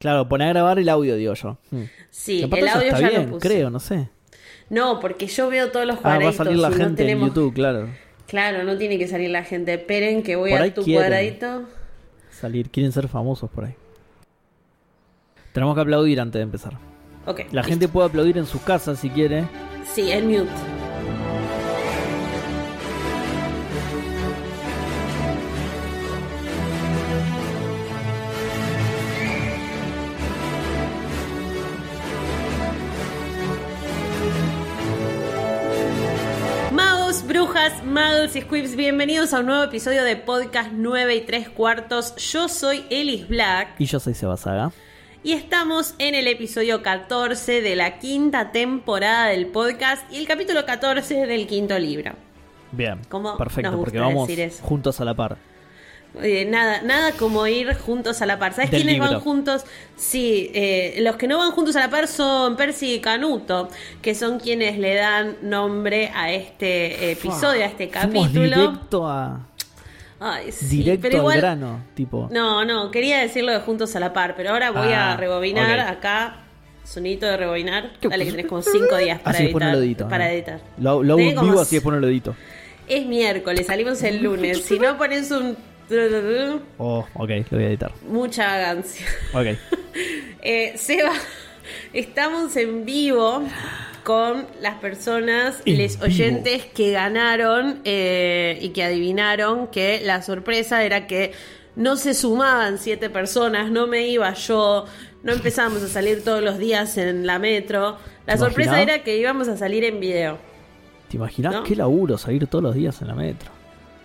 Claro, pone a grabar el audio, digo yo. Mm. Sí, el audio está ya bien, lo puse. creo, no sé. No, porque yo veo todos los Ah, va a cuadraditos. salir la no gente tenemos- en YouTube, claro. Claro, no tiene que salir la gente. Esperen que voy Por a tu quieren. cuadradito. Salir, quieren ser famosos por ahí. Tenemos que aplaudir antes de empezar. Ok. La listo. gente puede aplaudir en sus casas si quiere. Sí, en mute. Magos y squibs, bienvenidos a un nuevo episodio de Podcast 9 y 3 cuartos. Yo soy Elis Black Y yo soy Sebasaga. y estamos en el episodio 14 de la quinta temporada del podcast y el capítulo 14 del quinto libro. Bien, ¿Cómo perfecto, porque vamos juntos a la par. Eh, nada, nada como ir juntos a la par. ¿Sabes quiénes van juntos? Sí, eh, los que no van juntos a la par son Percy y Canuto, que son quienes le dan nombre a este episodio, a este capítulo. directo a Ay, sí, directo pero igual, al grano, tipo. No, no, quería decirlo de juntos a la par, pero ahora voy Ah, a rebobinar ok. acá. Sonito de rebobinar. Dale, que tenés como 5 días para Así editar. edito. para ¿no? editar. Lo, lo vivo así después no lo edito. Es miércoles, salimos el lunes. si no pones un. Oh, ok, lo voy a editar. Mucha vagancia. Ok. Eh, Seba, estamos en vivo con las personas, En les vivo. oyentes que ganaron eh, y que adivinaron que la sorpresa era que no se sumaban siete personas, no me iba yo, no empezábamos a salir todos los días en la metro. La ¿Te sorpresa imaginás? era que íbamos a salir en video. ¿Te imaginas ¿No? qué laburo salir todos los días en la metro?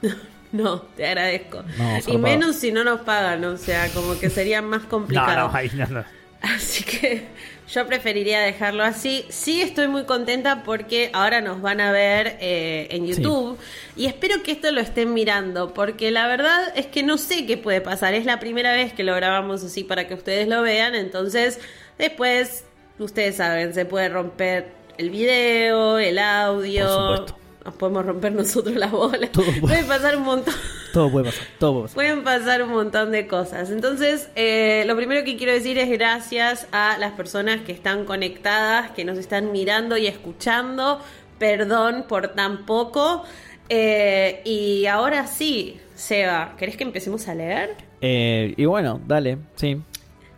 No, te agradezco. No, y menos si no nos pagan, o sea, como que sería más complicado. no, no. Así que yo preferiría dejarlo así. Sí estoy muy contenta porque ahora nos van a ver eh, en Sí. YouTube y espero que esto lo estén mirando porque la verdad es que no sé qué puede pasar. Es la primera vez que lo grabamos así para que ustedes lo vean. Entonces después, ustedes saben, se puede romper el video, el audio. Por supuesto. Nos podemos romper nosotros las bolas. Todo puede- puede pasar un montón. Todo puede pasar, todo puede pasar. Pueden pasar un montón de cosas. Entonces, eh, lo primero que quiero decir es gracias a las personas que están conectadas, que nos están mirando y escuchando. Perdón por tan poco. Eh, y ahora sí, Seba, ¿querés que empecemos a leer? Eh, y bueno, dale, sí.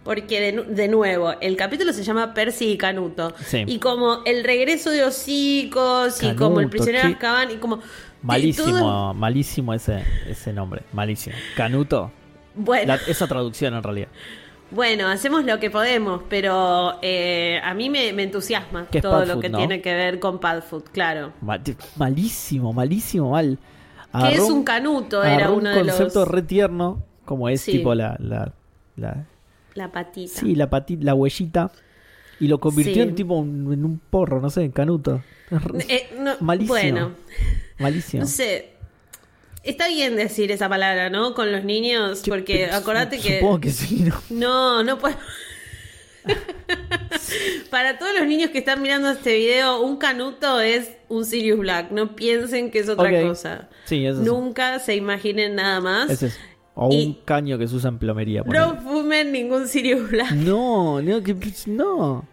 Porque de, de nuevo, el capítulo se llama Percy y Canuto. Sí. Y como el regreso de hocicos y como el prisionero de Azkaban y como... Malísimo, todo- malísimo ese, ese nombre. Malísimo. Canuto. Bueno. La- esa traducción en realidad. Bueno, hacemos lo que podemos, pero eh, a mí me, me entusiasma todo lo que ¿no? tiene que ver con Padfoot, claro. Ma- malísimo, malísimo, mal. que es un canuto, era uno un de los... concepto re tierno, como es Sí. tipo la, la, la- La patita. sí, la pati- la huellita, y lo convirtió Sí. en tipo un- en un porro, no sé, en canuto. Eh, no, malísimo. Bueno, malísimo. no sé. Está bien decir esa palabra, ¿no? Con los niños, porque acordate que... Supongo que sí, ¿no? No, no puedo. Para todos los niños que están mirando este video, un canuto es un Sirius Black. No piensen que es otra cosa. Sí, eso sí. Nunca se imaginen nada más. Es. O Y- un caño que se usa en plomería. No ponele. fumen ningún Black. No, no, que- no.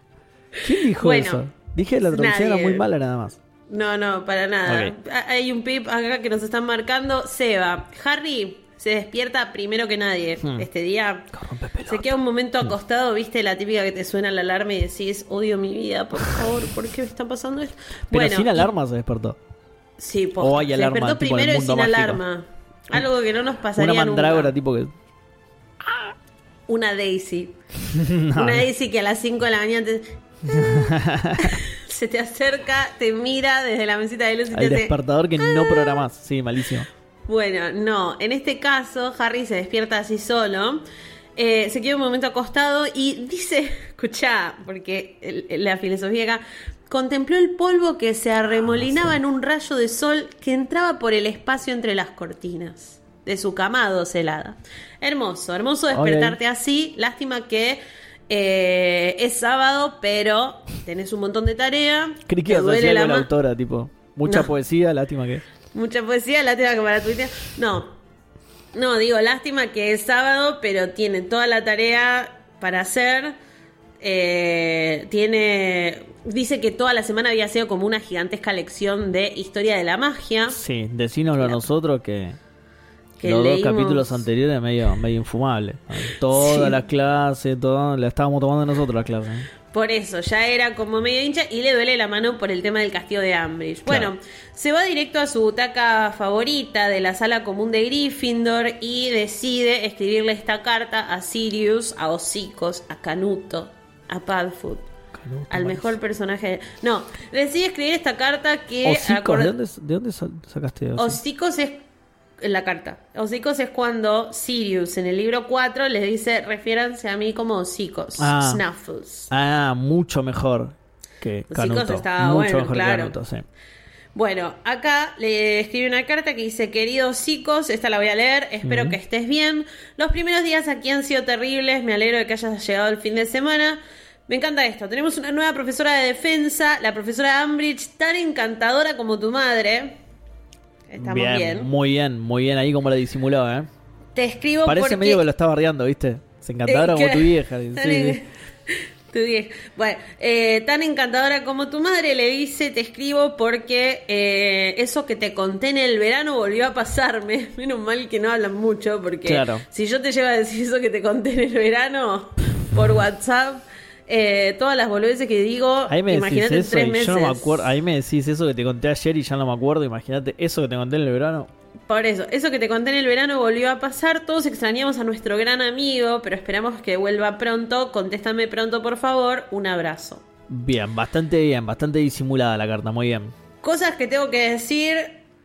¿Quién dijo Bueno, eso? Dije que la traducción nadie. era muy mala nada más. No, no, para nada. Hay un pip acá que nos están marcando. Seba, Harry se despierta primero que nadie Hmm. este día. Se queda un momento acostado, viste la típica que te suena la alarma y decís, odio mi vida, por favor, ¿por qué me está pasando esto? Pero sin alarma se despertó. Sí, posta. O hay Se alarma, despertó tipo en el primero y sin mágico. alarma. Algo que no nos pasaría Una mandrágora nunca. tipo que... Una Daisy. No, Una. Daisy que a las 5 de la mañana te- se te acerca, te mira desde la mesita de luz y te hace... despertador que no programás. Sí, malísimo. Bueno, no. En este caso, Harry se despierta así solo. eh, se queda un momento acostado y dice, escuchá, porque el- la filosofía acá, contempló el polvo que se arremolinaba Ah, sí. en un rayo de sol que entraba por el espacio entre las cortinas de su cama celada. Hermoso, hermoso despertarte así. Lástima que eh, es sábado, pero tenés un montón de tarea. Creí que duele la autora, tipo... Mucha No. poesía, lástima que... Mucha poesía, lástima que para Twitter. No, no, digo, lástima que es sábado, pero tiene toda la tarea para hacer. Eh, tiene. Dice que toda la semana había sido como una gigantesca lección de historia de la magia. Sí, decínoslo a nosotros que, Que los leímos- dos capítulos anteriores medio, medio infumable. Toda Sí. la clase, todo, la estábamos tomando nosotros la clase. Por eso, ya era como medio hincha y le duele la mano por el tema del castigo de Ambridge. Claro. Bueno, se va directo a su butaca favorita de la sala común de Gryffindor y decide escribirle esta carta a Sirius, a Hocicos, a Canuto, a Padfoot. Al mejor personaje. No, decide escribir esta carta que. Hocicos, ¿de dónde, de dónde sacaste hocicos? Hocicos es en la carta. Hocicos es cuando Sirius en el libro 4 les dice, refiéranse a mí como hocicos, Ah. snuffles. Ah, mucho mejor que Hocicos Canuto. estaba mucho bueno, mejor claro. que Canuto, sí. Bueno, acá le escribe una carta que dice, queridos chicos, esta la voy a leer, espero que estés bien. Los primeros días aquí han sido terribles, me alegro de que hayas llegado el fin de semana. Me encanta esto, tenemos una nueva profesora de defensa, la profesora Ambridge, tan encantadora como tu madre. Estamos bien. Muy bien, muy bien ahí como la disimuló, ¿eh? Te escribo Parece porque... medio que lo está bardeando, ¿viste? Se encantadora como tu vieja. sí, sí. Tu vieja. Bueno, eh, tan encantadora como tu madre le dice, te escribo porque eh, eso que te conté en el verano volvió a pasarme. Menos mal que no hablan mucho porque Claro. si yo te llevo a decir eso que te conté en el verano por WhatsApp, eh, todas las boludeces que digo, Ahí me imagínate eso tres y meses. yo no me acuerdo. Ahí me decís eso que te conté ayer y ya no me acuerdo. Imagínate eso que te conté en el verano. Por eso, eso que te conté en el verano volvió a pasar. Todos extrañamos a nuestro gran amigo, pero esperamos que vuelva pronto. Contéstame pronto, por favor. Un abrazo. Bien, bastante bien, bastante disimulada la carta, muy bien. Cosas que tengo que decir,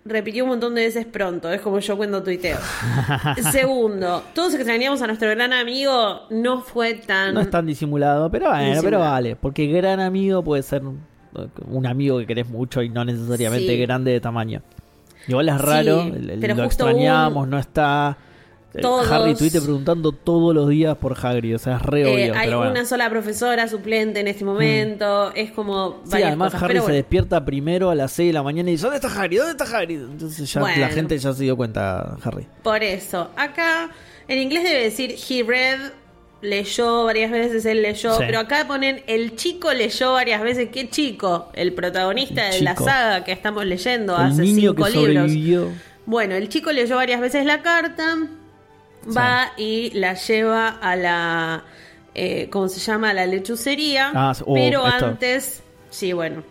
repitió un montón de veces pronto, es como yo cuando tuiteo. Segundo, todos extrañamos a nuestro gran amigo, no fue tan... No es tan disimulado, pero bueno, Disimulado. pero vale. Porque gran amigo puede ser un amigo que querés mucho y no necesariamente Sí. grande de tamaño. Igual es raro, Sí, el- el- pero lo justo extrañamos, un- no está. Eh, Todos- Harry Twitter preguntando todos los días por Hagrid, o sea, es re Eh, obvio. hay pero bueno. una sola profesora suplente en este momento, es como Sí, además cosas, Harry se bueno. despierta primero a las 6 de la mañana y dice, ¿dónde está Hagrid? ¿Dónde está Hagrid? Entonces ya Bueno. la gente ya se dio cuenta, Harry. Por eso, acá en inglés debe decir he read, leyó varias veces, él leyó, Sí. pero acá ponen el chico leyó varias veces. ¿Qué chico? El protagonista El de la saga que estamos leyendo El hace niño cinco que libros. sobrevivió. Bueno, el chico leyó varias veces la carta, va y la lleva a la, eh, ¿cómo se llama? A la lechucería, Ah, oh, pero esto. antes, sí, bueno.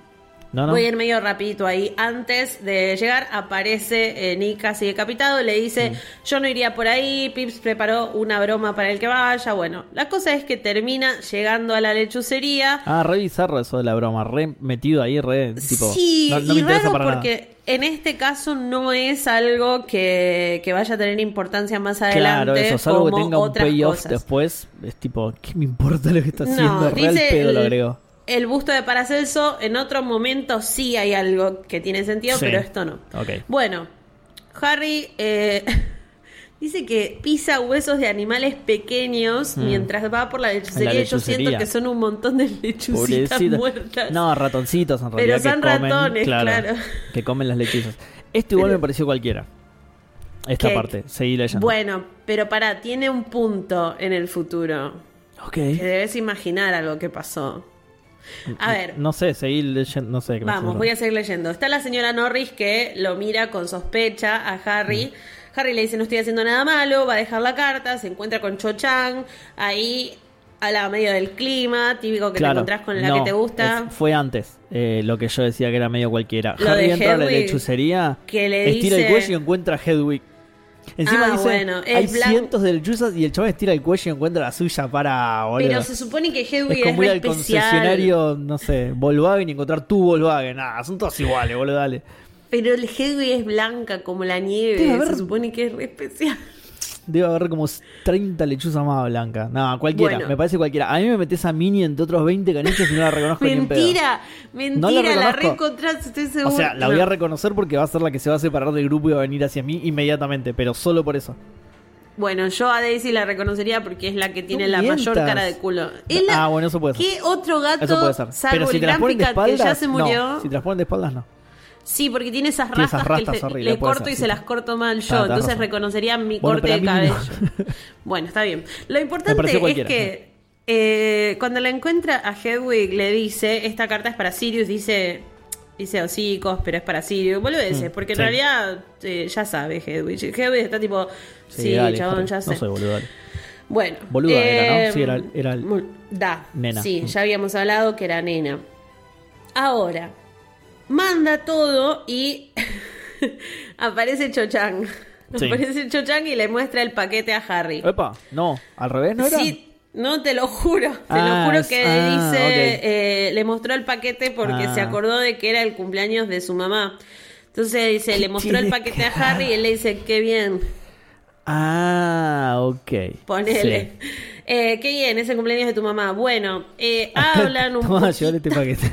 ¿No, no? Voy a ir medio rapidito ahí. Antes de llegar aparece eh, Nick casi decapitado. Le dice, yo no iría por ahí. Pips preparó una broma para el que vaya. Bueno, la cosa es que termina llegando a la lechucería. Ah, re bizarro eso de la broma, re metido ahí, re tipo... sí, no, no y me interesa raro para nada. porque en este caso no es algo que, que vaya a tener importancia más adelante. Claro, eso, salvo que como tenga un payoff después, es tipo, ¿qué me importa lo que está haciendo? No, Real dice pedo lo agregó. El busto de Paracelso, en otro momento sí hay algo que tiene sentido, Sí. pero esto no. Ok. Bueno, Harry eh, dice que pisa huesos de animales pequeños mientras va por la lechucería. Mm. La Yo siento que son un montón de lechucitas muertas. No, ratoncitos en Pero realidad que son comen, ratones, claro. que comen las lechuzas. Esto igual Pero- me pareció cualquiera. Esta ¿Qué? parte, seguí leyendo. Bueno, pero para, tiene un punto en el futuro. ok. Que debes imaginar algo que pasó. A ver, No sé, seguí leyendo, no sé. Vamos, voy a seguir leyendo. Está la señora Norris que lo mira con sospecha a Harry. Mm. Harry le dice no estoy haciendo nada malo, va a dejar la carta, se encuentra con Cho Chang, ahí a la medio del clima, típico que Claro, te encontrás con la no, que te gusta. es- fue antes eh, lo que yo decía que era medio cualquiera. Lo Harry de entra a la lechucería, que le estira el cuello y encuentra a Hedwig. Encima Ah, dice, bueno, es hay cientos de lechuzas y el chaval estira el cuello y encuentra la suya para, boludo. Pero se supone que Es Hedwig es, como ir re al especial. concesionario, no sé, Volkswagen y encontrar tu Volkswagen. Nada, son todos iguales, boludo, dale. Pero el Hedwig es blanca como la nieve, se supone que es re especial. Debe haber como 30 lechuzas más blancas. No, cualquiera, Bueno. me parece cualquiera. A mí me metes a Mini entre otros 20 caniches y no la reconozco ni en pedo. mentira, No la mentira, la, reencontrás, estoy seguro. O sea, la voy a reconocer porque va a ser la que se va a separar del grupo y va a venir hacia mí inmediatamente, pero solo por eso. Bueno, yo a Daisy la reconocería porque es la que tiene la mayor cara de culo. La- Ah, bueno, eso puede ser. ¿Qué otro gato, Eso puede ser. salvo Pero si el Gran de que ya se murió? no. Si te las ponen de espaldas, no. Sí, porque tiene esas Tiene rastas, esas rastas que le- corto ser, y sí. se las corto mal yo. Ah, entonces reconocería mi Bueno, corte de mí no. cabello. bueno, está bien. Lo importante es que eh, cuando la encuentra a Hedwig le dice, esta carta es para Sirius, dice, dice hocicos, pero es para Sirius. Vuelve a decir, Mm, porque en sí. realidad eh, ya sabe Hedwig. Hedwig está tipo, sí, dale, chabón, ya sé. No soy boludo. Bueno. Boluda era, ¿no? Sí, era- era el- Da. Nena. Sí, Mm. ya habíamos hablado que era nena. Ahora, manda todo y aparece Cho-Chang. Sí. Aparece Cho-Chang y le muestra el paquete a Harry. Epa, no, al revés no era. Sí, no, te lo juro. Te Ah, lo juro es- que ah, dice, eh, le mostró el paquete porque Ah. se acordó de que era el cumpleaños de su mamá. Entonces dice, le mostró el paquete a Harry y él le dice, qué bien, Ah, ok. ponele. Sí. Eh, qué bien, es el cumpleaños de tu mamá. Bueno, eh, hablan un Toma, poquito. este paquete.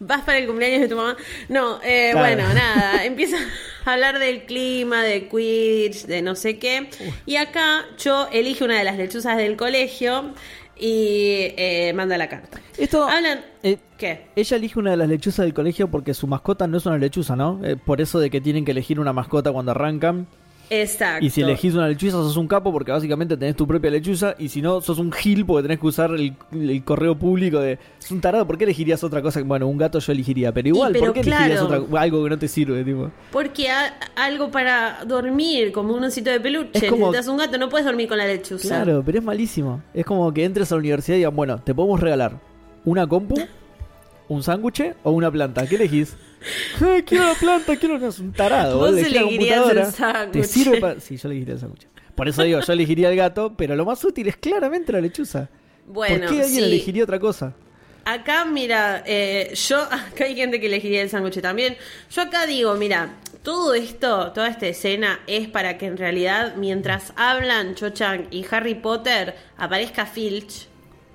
¿Vas para el cumpleaños de tu mamá? No, eh, Claro. bueno, nada. Empieza a hablar del clima, de Quidditch, de no sé qué. Y acá yo elige una de las lechuzas del colegio y eh, manda la carta. Esto. Hablan. eh, ¿Qué? ella elige una de las lechuzas del colegio porque su mascota no es una lechuza, ¿no? Eh, por eso de que tienen que elegir una mascota cuando arrancan. Exacto. Y si elegís una lechuza, sos un capo porque básicamente tenés tu propia lechuza. Y si no, sos un gil porque tenés que usar el, el correo público de. Es un tarado, ¿por qué elegirías otra cosa? Bueno, un gato yo elegiría, pero igual, pero ¿por qué elegirías otra, algo que no te sirve? Tipo? Porque algo para dormir, como un osito de peluche. Es como- Necesitas un gato, no puedes dormir con la lechuza. Claro, pero es malísimo. Es como que entres a la universidad y digan, bueno, te podemos regalar una compu, un sándwich o una planta. ¿Qué elegís? Quiero la planta, quiero un tarado. Vos elegirías computadora. el sándwich. Te sirve para... Sí, yo elegiría el sándwich. Por eso digo, yo elegiría el gato, pero lo más útil es claramente la lechuza. Bueno, ¿Por qué alguien sí. elegiría otra cosa? Acá, mira, eh, yo, acá hay gente que elegiría el sándwich también. Yo acá digo, mira, todo esto, toda esta escena es para que en realidad, mientras hablan Cho Chang y Harry Potter, aparezca Filch.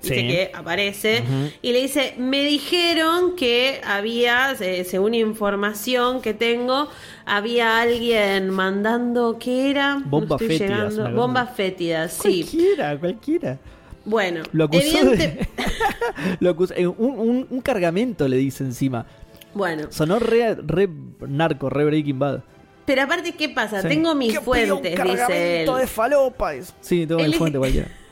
Dice Sí. que aparece y le dice, me dijeron que había, eh, según información que tengo, había alguien mandando, ¿qué era? No Bombas estoy fétidas, Bombas fétidas, sí. Cualquiera, cualquiera. Bueno, Lo acusó evidente- de... lo acusó- eh, un, un- un cargamento le dice encima. Bueno, Sonó re, re narco, re Breaking Bad. Pero aparte, ¿qué pasa? Sí. Tengo mis fuentes, dice él. cargamento de falopa. es- Sí, tengo mi Él- fuente cualquiera.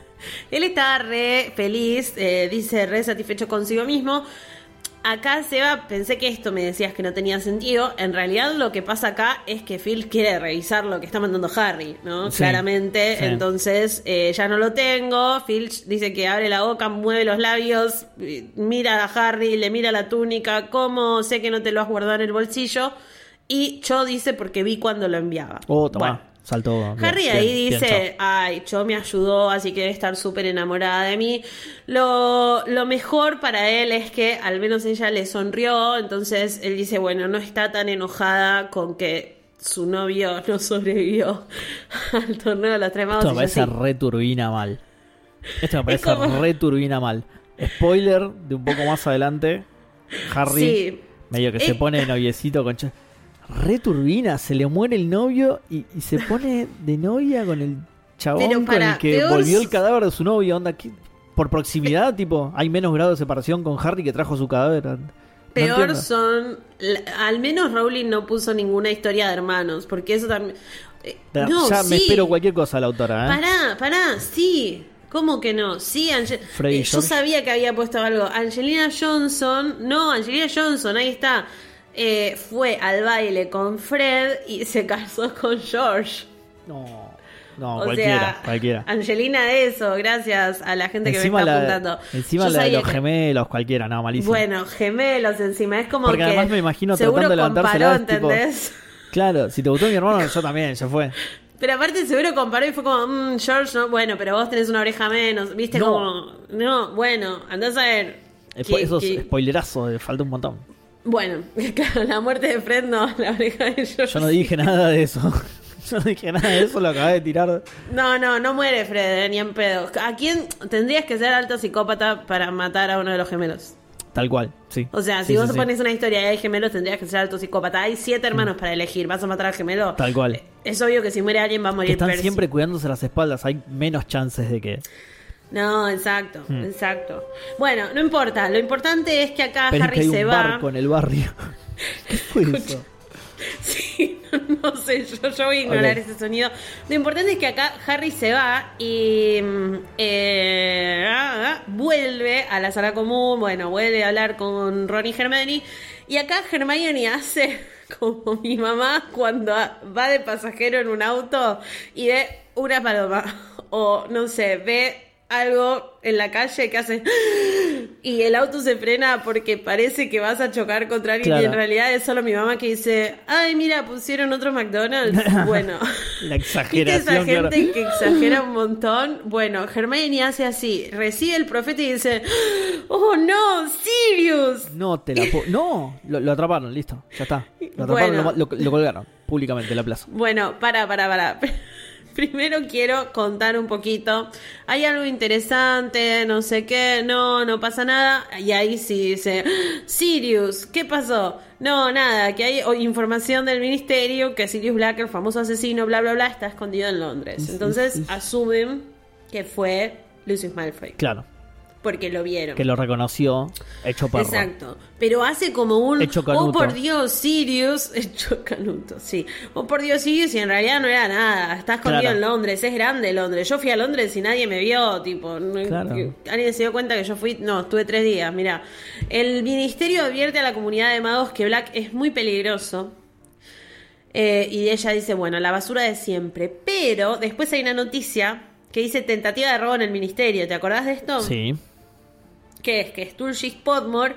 Él está re feliz, eh, dice re satisfecho consigo mismo. Acá, Seba, pensé que esto me decías que no tenía sentido. En realidad, lo que pasa acá es que Phil quiere revisar lo que está mandando Harry, ¿no? Sí, Claramente. sí. Entonces, eh, ya no lo tengo. Filch dice que abre la boca, mueve los labios, mira a Harry, le mira la túnica. ¿Cómo sé que no te lo has guardado en el bolsillo? Y Cho dice porque vi cuando lo enviaba. Oh, toma. Bueno. Saltó. Harry bien, ahí bien, dice, ay, Cho me ayudó, así que debe estar súper enamorada de mí. Lo, lo mejor para él es que al menos ella le sonrió, entonces él dice, bueno, no está tan enojada con que su novio no sobrevivió al torneo de los tres magos. Esto me yo, parece re turbina mal. Esto me parece como- re turbina mal. Spoiler de un poco más adelante. Harry Sí. medio que se Eh, pone de noviecito con... Ch- Re turbina, se le muere el novio y, y se pone de novia con el chabón Pero con el que peor volvió el cadáver de su novia. Onda, ¿qué? Por proximidad, tipo, hay menos grado de separación con Harry que trajo su cadáver. Peor son, al menos Rowling no puso ninguna historia de hermanos, porque eso también... eh, Ya no, me sí. espero cualquier cosa la autora, ¿eh? Pará, pará, sí. ¿Cómo que no? Sí, Ange- eh, yo sabía que había puesto algo. Angelina Johnson, no, Angelina Johnson, ahí está. Eh, fue al baile con Fred y se casó con George. No, no, o cualquiera, sea, cualquiera. Angelina eso, gracias a la gente que me está la, apuntando. encima la de los que- gemelos, cualquiera, no, malísimo. Bueno, gemelos encima, es como Porque que además me imagino seguro tratando de comparó, es tipo- ¿entendés? Claro, si te gustó mi hermano, yo también, ya fue. Pero aparte seguro comparó y fue como, "Mm, George, no, bueno, pero vos tenés una oreja menos, viste No. como, no, bueno, andás a ver. Spo- que- Esos que- spoilerazos, eh, falta un montón. Bueno, claro, la muerte de Fred no, la oreja de George. Yo no dije nada de eso. Yo no dije nada de eso, lo acabé de tirar. No, no, no muere Fred, eh, ni en pedo. ¿A quién tendrías que ser alto psicópata para matar a uno de los gemelos? Tal cual, sí. O sea, Sí, si vos sí, sí. pones una historia y hay gemelos, tendrías que ser alto psicópata. Hay siete hermanos para elegir. ¿Vas a matar al gemelo? Tal cual. Es obvio que si muere alguien va a morir Que están Percy. siempre cuidándose las espaldas, hay menos chances de que. No, exacto, Hmm. exacto. Bueno, no importa. Lo importante es que acá Pero es Harry que hay se un va. barco en el barrio. ¿Qué fue eso? Sí, no sé, yo, yo voy a ignorar ese sonido. Lo importante es que acá Harry se va y mm, eh, ah, ah, vuelve a la sala común, bueno, vuelve a hablar con Ron y Hermione. Y acá Hermione hace como mi mamá cuando va de pasajero en un auto y ve una paloma. O no sé, ve algo en la calle que hace y el auto se frena porque parece que vas a chocar contra alguien y en realidad es solo mi mamá que dice, ay mira, pusieron otro McDonald's. Bueno. La ¿Viste esa exageración. gente que exagera un montón? Bueno, Hermione hace así, recibe el profeta y dice, oh no, Sirius. No, te la No, lo, lo atraparon, listo. Ya está. Lo atraparon, Bueno. lo, lo- lo colgaron públicamente en la plaza. Bueno, para, para, para. Primero quiero contar un poquito. Hay algo interesante, no sé qué, no, no pasa nada. Y ahí sí dice, Sirius, ¿qué pasó? No, nada, que hay información del ministerio que Sirius Black, el famoso asesino, bla, bla, bla, está escondido en Londres. Entonces asumen que fue Lucius Malfoy, Claro, porque lo vieron. que lo reconoció, hecho perro. Exacto. Pero hace como un. Hecho canuto. Oh, por Dios, Sirius. Hecho canuto, sí. Oh, por Dios, Sirius. Y en realidad no era nada. Está escondido Claro. en Londres. Es grande Londres. Yo fui a Londres y nadie me vio. Tipo, Claro. alguien se dio cuenta que yo fui. No, estuve tres días. Mira. El ministerio advierte a la comunidad de magos que Black es muy peligroso. Eh, y ella dice, bueno, la basura de siempre. Pero después hay una noticia que dice tentativa de robo en el ministerio. ¿Te acordás de esto? Sí, que es que Sturgis Podmore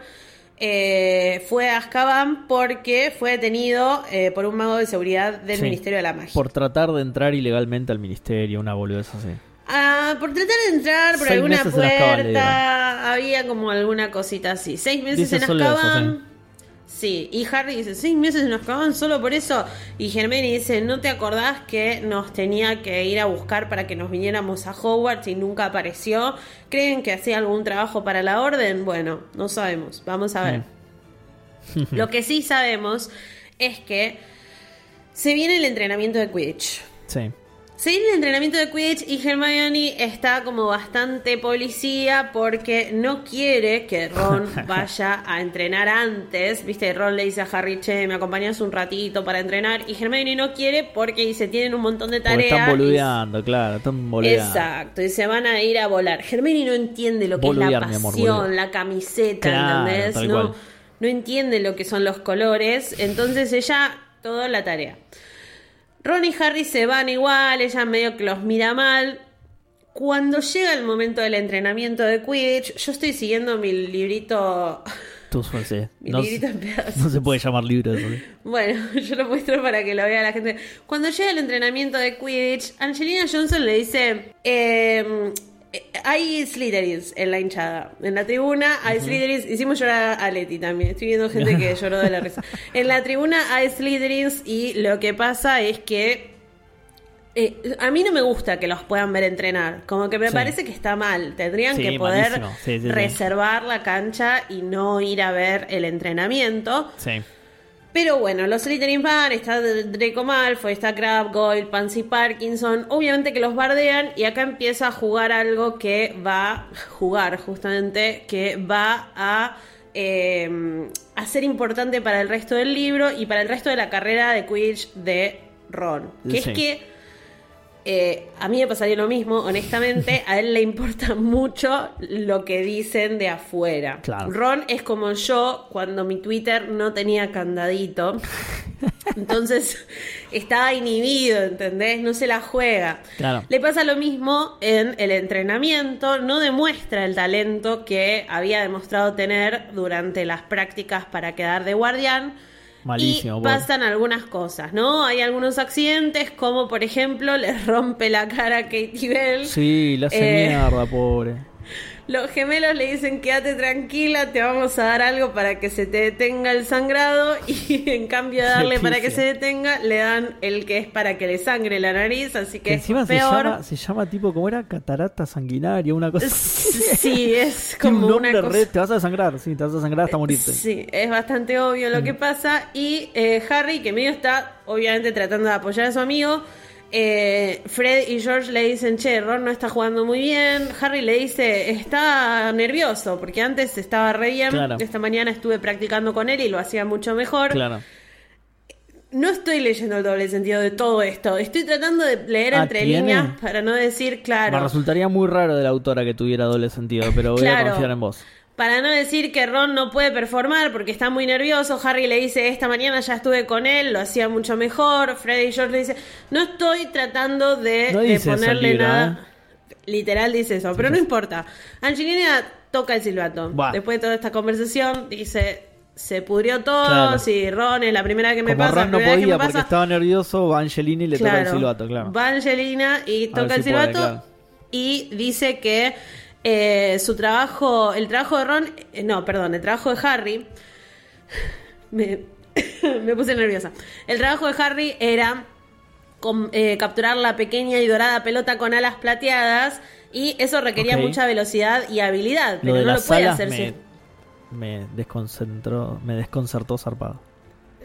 eh, fue a Azkaban porque fue detenido eh, por un mago de seguridad del Sí. Ministerio de la Magia. por tratar de entrar ilegalmente al ministerio, una boludez así. Ah, por tratar de entrar por Seis alguna Azkaban puerta, había como alguna cosita así. Seis meses Dice en Azkaban. Sí, y Harry dice, seis meses en Azkaban solo por eso. Y Hermione dice, ¿no te acordás que nos tenía que ir a buscar para que nos viniéramos a Hogwarts y nunca apareció? ¿Creen que hacía algún trabajo para la orden? Bueno, no sabemos, vamos a ver. Lo que sí sabemos es que se viene el entrenamiento de Quidditch. Sí. Se viene el entrenamiento de Quidditch y Hermione está como bastante policía porque no quiere que Ron vaya a entrenar antes. Viste, Ron le dice a Harry, che, me acompañas un ratito para entrenar. Y Hermione no quiere porque dice, tienen un montón de Porque tareas. están y- boludeando, claro, están boludeando. Exacto, y se van a ir a volar. Hermione no entiende lo que es la amor, pasión, la camiseta, Claro, ¿entendés? No, no entiende lo que son los colores, entonces ella, toda la tarea. Ron y Harry se van igual, ella medio que los mira mal. Cuando llega el momento del entrenamiento de Quidditch, yo estoy siguiendo mi librito, Tú, sí. mi No, librito se- en pedazos. no se puede llamar libro eso. ¿sí? Bueno, yo lo muestro para que lo vea la gente. Cuando llega el entrenamiento de Quidditch, Angelina Johnson le dice: eh, eh, Hay Slytherins en la hinchada. En la tribuna hay Slytherins. Hicimos llorar a Leti también. Estoy viendo gente que lloró de la risa. En la tribuna hay Slytherins y lo que pasa es que. eh, a mí no me gusta que los puedan ver entrenar. Como que me Sí. parece que está mal. Tendrían Sí, que poder sí. reservar la cancha y no ir a ver el entrenamiento. Sí. Pero bueno, los Slytherin van, está Draco Malfoy, está Crabbe, Goyle, Pansy Parkinson. Obviamente que los bardean y acá empieza a jugar algo que va a jugar justamente, que va a, eh, a ser importante para el resto del libro y para el resto de la carrera de Quidditch de Ron. Que Sí. es que eh, a mí me pasaría lo mismo, honestamente. A él le importa mucho lo que dicen de afuera. Claro. Ron es como yo cuando mi Twitter no tenía candadito. Entonces estaba inhibido, ¿entendés? No se la juega. Claro. Le pasa lo mismo en el entrenamiento, no demuestra el talento que había demostrado tener durante las prácticas para quedar de guardián. Malísimo, Y pasan algunas cosas, ¿no? Hay algunos accidentes, como por ejemplo le rompe la cara a Katie Bell. Sí, la hace Eh, mierda, pobre. Los gemelos le dicen quédate tranquila, te vamos a dar algo para que se te detenga el sangrado y en cambio de darle para que se detenga, le dan el que es para que le sangre la nariz, así que, Que es encima se peor. llama, se llama tipo, ¿cómo era? Catarata sanguinaria, una cosa. Sí, es como un una cosa... te vas a desangrar, sí, te vas a desangrar hasta morirte. Sí, es bastante obvio lo que pasa. Y eh, Harry, que medio está obviamente tratando de apoyar a su amigo. Eh, Fred y George le dicen, che, Ron no está jugando muy bien. Harry le dice, está nervioso, porque antes estaba re bien. Claro. Esta mañana estuve practicando con él y lo hacía mucho mejor. Claro. no estoy leyendo el doble sentido de todo esto. Estoy tratando de leer Ah, entre ¿tiene? líneas para no decir Me claro. resultaría muy raro de la autora que tuviera doble sentido, pero voy a confiar en vos. Para no decir que Ron no puede performar porque está muy nervioso, Harry le dice, esta mañana ya estuve con él, lo hacía mucho mejor, Freddy George le dice, no estoy tratando de, No de dice eso el ponerle nada. Literal dice eso, pero no importa. Angelina toca el silbato. Buah. Después de toda esta conversación, dice, se pudrió todo, Claro. si Ron es la primera que me Como pasa, Ron no podía porque pasa. estaba nervioso, va Angelini y le toca el silbato, claro. Va Angelina y toca el si puede, silbato claro. y dice que eh, su trabajo, el trabajo de Ron, eh, no, perdón, el trabajo de Harry, me, me puse nerviosa. El trabajo de Harry era eh, capturar la pequeña y dorada pelota con alas plateadas y eso requería mucha velocidad y habilidad, pero no lo puede hacer me, sin- me desconcentró, me desconcertó zarpado.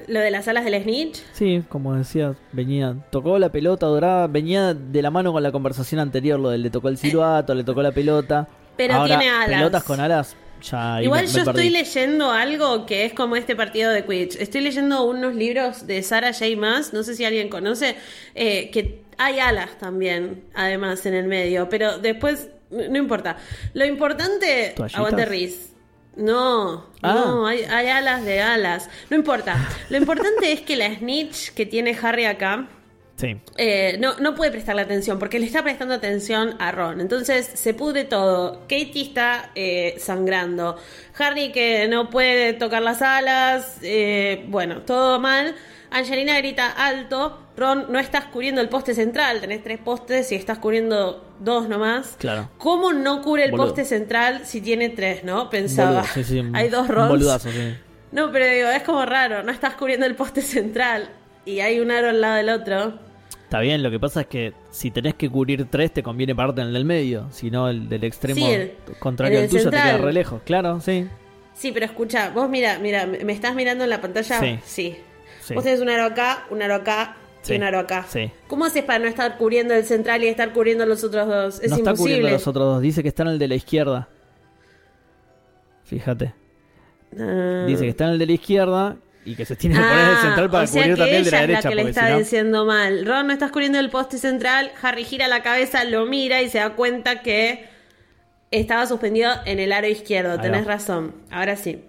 Lo de las alas del snitch. Sí, como decía, venía, tocó la pelota dorada, venía de la mano con la conversación anterior, lo del le tocó el silbato, le tocó la pelota. Pero Ahora, tiene alas. Pelotas con alas, ya Igual me- yo estoy leyendo algo que es como este partido de Quidditch. Estoy leyendo unos libros de Sarah J. Maas, no sé si alguien conoce, eh, que hay alas también, además, en el medio, pero después, no importa. Lo importante, ¿Toallitas? aguante Riz. No, Ah. no, hay, hay alas de alas. No importa. Lo importante es que la snitch que tiene Harry acá, Sí, eh, no, no puede prestarle atención porque le está prestando atención a Ron. Entonces se pudre todo. Katie está eh, sangrando. Harry que no puede tocar las alas. eh, bueno, todo mal. Angelina grita alto. Ron, no estás cubriendo el poste central. Tenés tres postes y estás cubriendo dos nomás. Claro. ¿Cómo no cubre el Boludo. poste central si tiene tres, no? Pensaba. Boludo, sí, sí, Hay dos Rons. boludazo, sí. No, pero digo, es como raro. No estás cubriendo el poste central y hay un aro al lado del otro. Está bien, lo que pasa es que si tenés que cubrir tres, te conviene pararte en el del medio. Si no, el del extremo Sí, el- contrario al tuyo te queda re lejos. Claro, sí. Sí, pero escucha, vos mira, mira, ¿me estás mirando en la pantalla? Sí. Sí. Sí. Vos tenés un aro acá, un aro acá Sí. y un aro acá. Sí. ¿Cómo haces para no estar cubriendo el central y estar cubriendo los otros dos? Es no está cubriendo imposible. los otros dos. Dice que está en el de la izquierda. Fíjate. Ah. Dice que está en el de la izquierda y que se tiene que poner en el Ah, central para o sea cubrir que también el de la ella es derecha. la que le está si no- diciendo mal. Ron no estás cubriendo el poste central. Harry gira la cabeza, lo mira y se da cuenta que estaba suspendido en el aro izquierdo. Tenés razón. Ahora sí.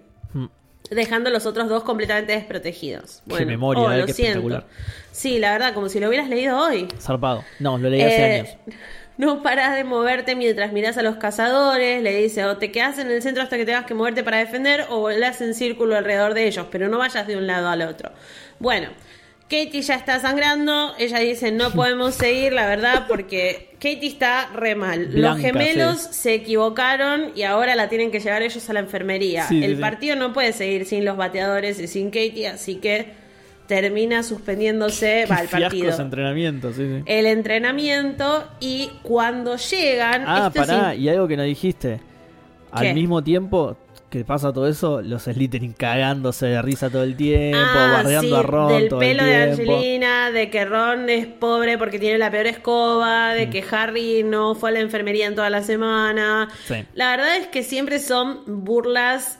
Dejando los otros dos completamente desprotegidos. Qué Bueno, memoria, oh, eh, lo qué siento. espectacular. Sí, la verdad, como si lo hubieras leído hoy. Zarpado. No, lo leí hace Eh, años. No paras de moverte mientras miras a los cazadores. Le dice, o te quedas en el centro hasta que tengas que moverte para defender, o volás en círculo alrededor de ellos, pero no vayas de un lado al otro. Bueno, Katie ya está sangrando. Ella dice, no podemos seguir, la verdad, porque Katie está re mal. los gemelos sí. se equivocaron y ahora la tienen que llevar ellos a la enfermería. Sí, el sí. partido no puede seguir sin los bateadores y sin Katie, así que termina suspendiéndose va, el partido ese entrenamiento, sí, sí. el entrenamiento y cuando llegan. Ah, esto pará, y algo que no dijiste. ¿Qué? Al mismo tiempo que pasa todo eso, los Slytherin cagándose de risa todo el tiempo, Ah, bardeando sí, a Ron del todo pelo el de tiempo. Angelina, de que Ron es pobre porque tiene la peor escoba, Mm. de que Harry no fue a la enfermería en toda la semana. Sí. La verdad es que siempre son burlas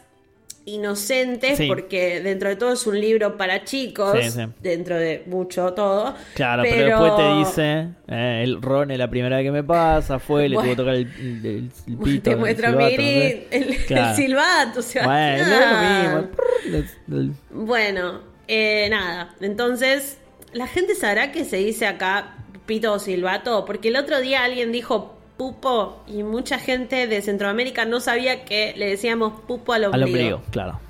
inocentes Sí. porque dentro de todo es un libro para chicos, Sí, sí. dentro de mucho todo. Claro, pero... después te dice, eh, el Ron es la primera vez que me pasa, fue, le Bueno. tuvo que tocar el, el- el- el pito. Te el muestro mi silbato, no gris, sé. el, el silbato. Bueno. El- el- Bueno, eh, nada. Entonces, la gente sabrá que se dice acá pito o silbato, porque el otro día alguien dijo pupo y mucha gente de Centroamérica no sabía que le decíamos pupo al ombligo. Al ombligo, claro.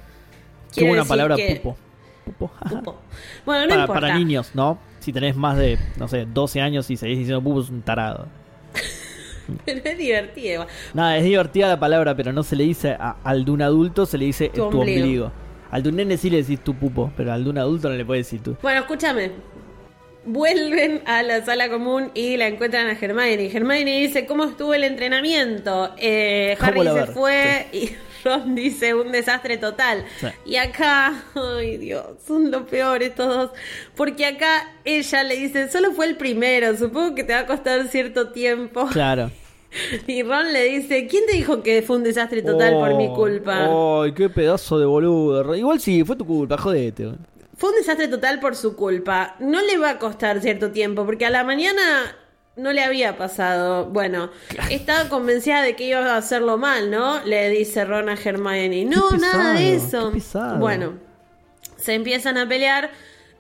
Qué buena palabra, que- pupo. Pupo. Pupo. Bueno, no para, importa. para niños, ¿no? Si tenés más de, no sé, 12 años y seguís diciendo pupo, es un tarado. Pero es divertido. Nada, es divertida la palabra, pero no se le dice a- al de un adulto, se le dice Tu tu, ombligo. ombligo. Al de un nene sí le decís tu pupo, pero al de un adulto no le puedes decir tú. Bueno, escúchame. Vuelven a la sala común y la encuentran a Hermione. Hermione dice, ¿cómo estuvo el entrenamiento? Eh, Harry ¿Cómo la se fue y Ron dice, un desastre total. Sí. Y acá, ay Dios, son lo peor estos dos. Porque acá ella le dice, solo fue el primero, supongo que te va a costar cierto tiempo. Claro. Y Ron le dice, ¿quién te dijo que fue un desastre total por mi Oh, culpa? Ay, qué pedazo de boludo. Igual sí, fue tu culpa, jodete. Fue un desastre total por su culpa. No le va a costar cierto tiempo, porque a la mañana no le había pasado. Bueno, estaba convencida de que iba a hacerlo mal, ¿no? Le dice Ron a Hermione. No, nada de eso. Bueno, se empiezan a pelear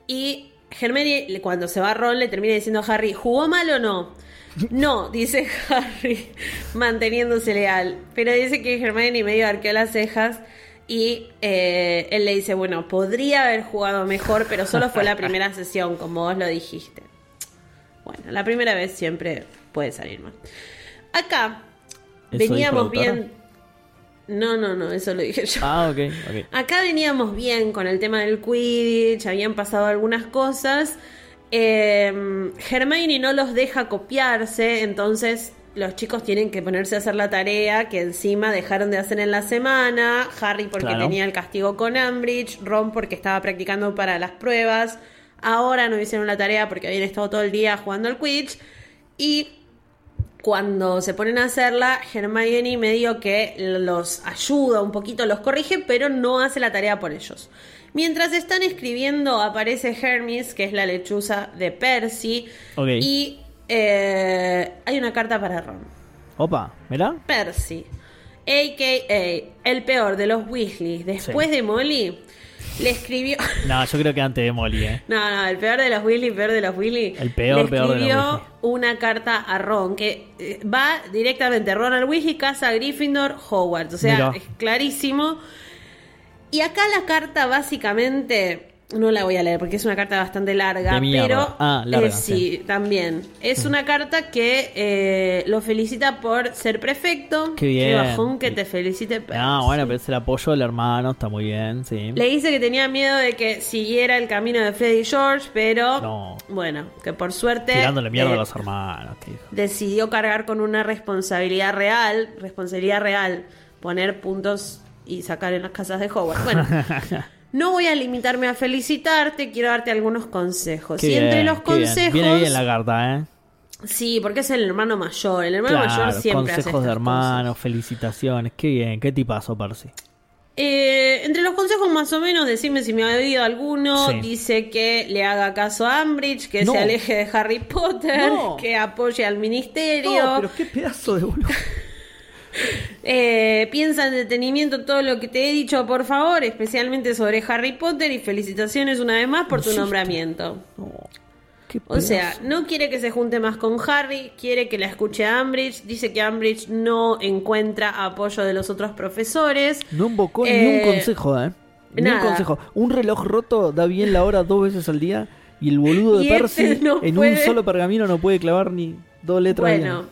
y Hermione, cuando se va Ron, le termina diciendo a Harry, ¿jugó mal o no? No, dice Harry, manteniéndose leal. Pero dice que Hermione medio arqueó las cejas y eh, él le dice, bueno, podría haber jugado mejor, pero solo fue la primera sesión, como vos lo dijiste. Bueno, la primera vez siempre puede salir mal. Acá ¿Eso dijo la veníamos bien. No, no, no, eso lo dije yo. Ah, ok, ok. Acá veníamos bien con el tema del Quidditch, habían pasado algunas cosas. Eh, Hermione no los deja copiarse, entonces los chicos tienen que ponerse a hacer la tarea que encima dejaron de hacer en la semana. Harry porque Claro. tenía el castigo con Umbridge, Ron porque estaba practicando para las pruebas. Ahora no hicieron la tarea porque habían estado todo el día jugando al Quidditch. Y cuando se ponen a hacerla, Hermione medio que los ayuda un poquito, los corrige, pero no hace la tarea por ellos. Mientras están escribiendo, aparece Hermes, que es la lechuza de Percy, Ok. y eh, hay una carta para Ron. Opa, mirá. Percy, a.k.a. el peor de los Weasley, después Sí. de Molly, le escribió... No, yo creo que antes de Molly, eh. No, no, el peor de los Weasley, peor de los Weasley. El peor, le peor de los escribió una carta a Ron que eh, va directamente Ronald Weasley, casa Gryffindor, Hogwarts. O sea, Mirá. es clarísimo. Y acá la carta básicamente no la voy a leer porque es una carta bastante larga, pero Ah, larga, eh, sí, sí. también. Es una carta que eh, lo felicita por ser prefecto. Qué bien. bajón que te felicite. Ah, bueno, pero es el apoyo del hermano, está muy bien, sí. Le dice que tenía miedo de que siguiera el camino de Freddy George, pero No. bueno, que por suerte Tirándole mierda eh, a los hermanos, qué hijo. decidió cargar con una responsabilidad real, responsabilidad real, poner puntos y sacar en las casas de Hogwarts. Bueno, no voy a limitarme a felicitarte, quiero darte algunos consejos. Qué y entre los bien. consejos, Viene bien la carta, ¿eh? sí, porque es el hermano mayor, el hermano Claro, mayor siempre hace consejos de estas hermanos, felicitaciones, qué bien, qué tipazo, Percy. Eh, entre los consejos más o menos, decime si me ha oído alguno, Sí. dice que le haga caso a Umbridge, que No. se aleje de Harry Potter, No. que apoye al ministerio, No, pero qué pedazo de boludo. eh, piensa en detenimiento todo lo que te he dicho, por favor, especialmente sobre Harry Potter y felicitaciones una vez más por tu nombramiento. O sea, no quiere que se junte más con Harry, quiere que la escuche a Umbridge, dice que Umbridge no encuentra apoyo de los otros profesores. No invocó ni Eh, un consejo, ¿eh? Ni nada. un consejo. Un reloj roto da bien la hora dos veces al día y el boludo de Percy este no en puede. un solo pergamino no puede clavar ni dos letras Bueno, bien.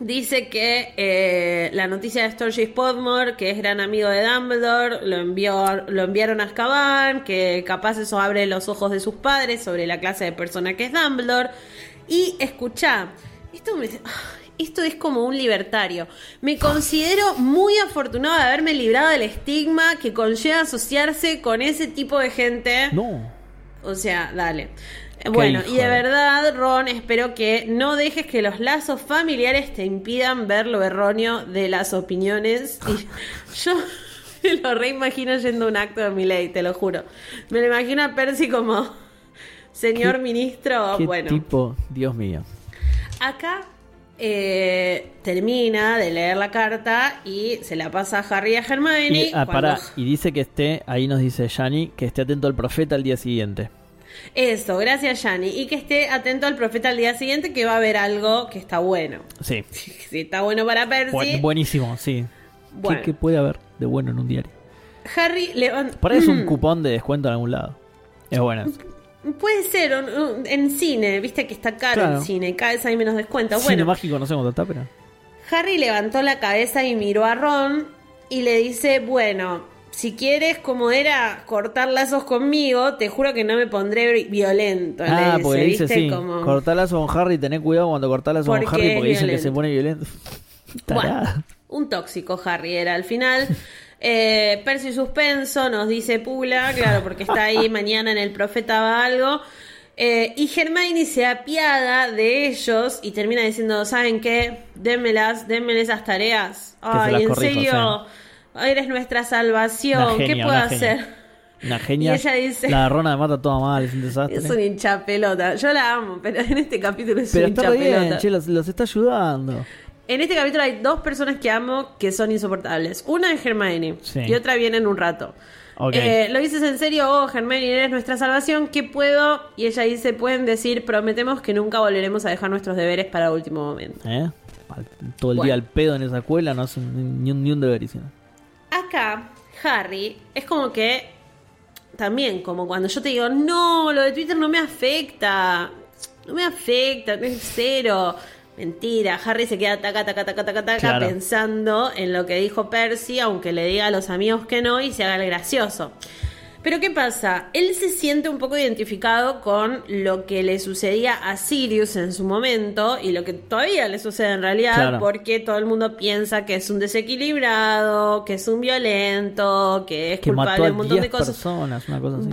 Dice que eh, la noticia de Sturgis Podmore, que es gran amigo de Dumbledore, lo, envió, lo enviaron a Azkaban, que capaz eso abre los ojos de sus padres sobre la clase de persona que es Dumbledore. Y escucha, esto me... Esto es como un libertario. Me considero muy afortunado de haberme librado del estigma que conlleva asociarse con ese tipo de gente. No. O sea, dale. Bueno, y de verdad, Ron, espero que no dejes que los lazos familiares te impidan ver lo erróneo de las opiniones. Y yo me lo reimagino yendo a un acto de mi ley, te lo juro. Me lo imagino a Percy como señor Qué- ministro. Qué bueno, tipo, Dios mío. acá eh, termina de leer la carta y se la pasa a Harry y a Hermione. Y, ah, cuando- pará, y dice que esté, ahí nos dice Yanni, que esté atento al profeta al día siguiente. Eso, gracias, Yanni. Y que esté atento al profeta al día siguiente que va a haber algo que está bueno. Sí. Si está bueno para Percy. Buen- buenísimo, sí. Bueno. ¿Qué, qué puede haber de bueno en un diario? Harry levanta. Por ahí es un cupón de descuento en algún lado. Es bueno. Puede ser, un- un- en cine, viste que está caro Claro. el cine, cada vez hay menos descuento. Cine Bueno, mágico no sé cuánto está, pero. Harry levantó la cabeza y miró a Ron y le dice, bueno, si quieres, como era, cortar lazos conmigo, te juro que no me pondré vi- violento. le Ah, porque dice sí. Como- Cortar lazo con Harry, tené cuidado cuando cortás lazo con Harry porque dicen que se pone violento. Tarada. Bueno, un tóxico Harry era al final. Eh, Percy suspenso, nos dice Pula, claro, porque está ahí mañana en el Profeta va algo. Eh, y Hermione se apiada de ellos y termina diciendo, ¿saben qué? Démelas, denme esas tareas. Ay, en corrijo, serio, eres nuestra salvación. Genia, ¿Qué puedo una genia. hacer? Una genia. Y ella dice- La rona mata toda mal, es un desastre. Es un hincha pelota. Yo la amo, pero en este capítulo es Pero un está hincha bien, pelota. che, los, los está ayudando. En este capítulo hay dos personas que amo que son insoportables. Una es Hermione Sí. y otra viene en un rato. Eh, lo dices en serio, oh, Hermione, eres nuestra salvación, ¿qué puedo? Y ella dice, pueden decir, prometemos que nunca volveremos a dejar nuestros deberes para último momento. ¿Eh? Todo el Bueno. día al pedo en esa escuela, no hacen ni un, ni un deber hicieron. Acá, Harry es como que, también, como cuando yo te digo, no, lo de Twitter no me afecta, no me afecta, es cero. Mentira, Harry se queda taca, taca, taca, taca, taca, Claro. pensando en lo que dijo Percy, aunque le diga a los amigos que no y se haga el gracioso. Pero ¿qué pasa? Él se siente un poco identificado con lo que le sucedía a Sirius en su momento y lo que todavía le sucede en realidad Claro. porque todo el mundo piensa que es un desequilibrado, que es un violento, que es Que culpable mató de un montón 10 de cosas. personas, una cosa así.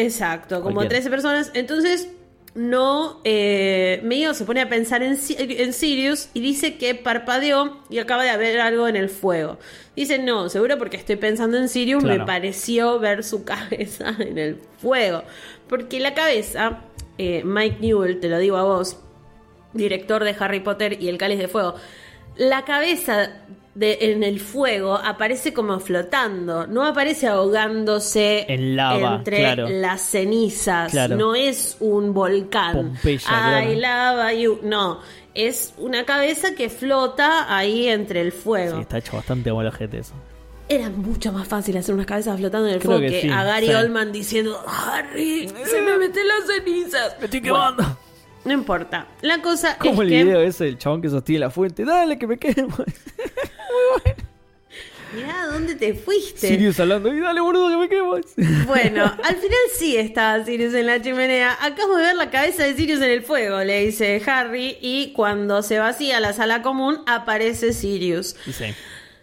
Exacto, como Cualquiera. 13 personas. Entonces, no, eh, medio se pone a pensar en, en Sirius y dice que parpadeó y acaba de haber algo en el fuego. Dice, no, seguro porque estoy pensando en Sirius, me pareció ver su cabeza en el fuego. Porque la cabeza, eh, Mike Newell, te lo digo a vos, director de Harry Potter y el Cáliz de Fuego, la cabeza de, en el fuego aparece como flotando, no aparece ahogándose En lava, entre claro. las cenizas, Claro. no es un volcán. Pompeya, Ay, claro. lava, you- no, es una cabeza que flota ahí entre el fuego. Sí, está hecho bastante gente eso. Era mucho más fácil hacer unas cabezas flotando en el Creo fuego que que, sí, a Gary sí. Oldman diciendo, Harry, se me meten las cenizas. ¡Me estoy Bueno, quemando! no importa. La cosa Como es el que... video ese del chabón que sostiene la fuente. Dale, que me quemo. Mirá, ¿dónde te fuiste? Sirius hablando. Y dale, boludo, que me quemo. Bueno, al final sí estaba Sirius en la chimenea. Acabo de ver la cabeza de Sirius en el fuego, le dice Harry. Y cuando se vacía la sala común, aparece Sirius. Sí.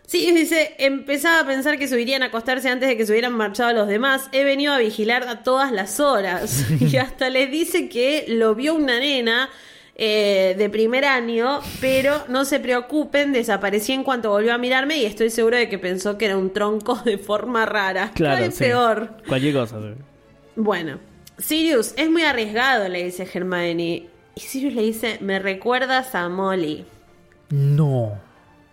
Sirius dice, empezaba a pensar que subirían a acostarse antes de que se hubieran marchado los demás. He venido a vigilar a todas las horas. y hasta les dice que lo vio una nena. Eh, de primer año, pero no se preocupen, desaparecí en cuanto volvió a mirarme y estoy seguro de que pensó que era un tronco de forma rara. Claro, sí. peor. Cualquier cosa. sí. Bueno, Sirius, es muy arriesgado, le dice Hermione. Y Sirius le dice, me recuerdas a Molly. No.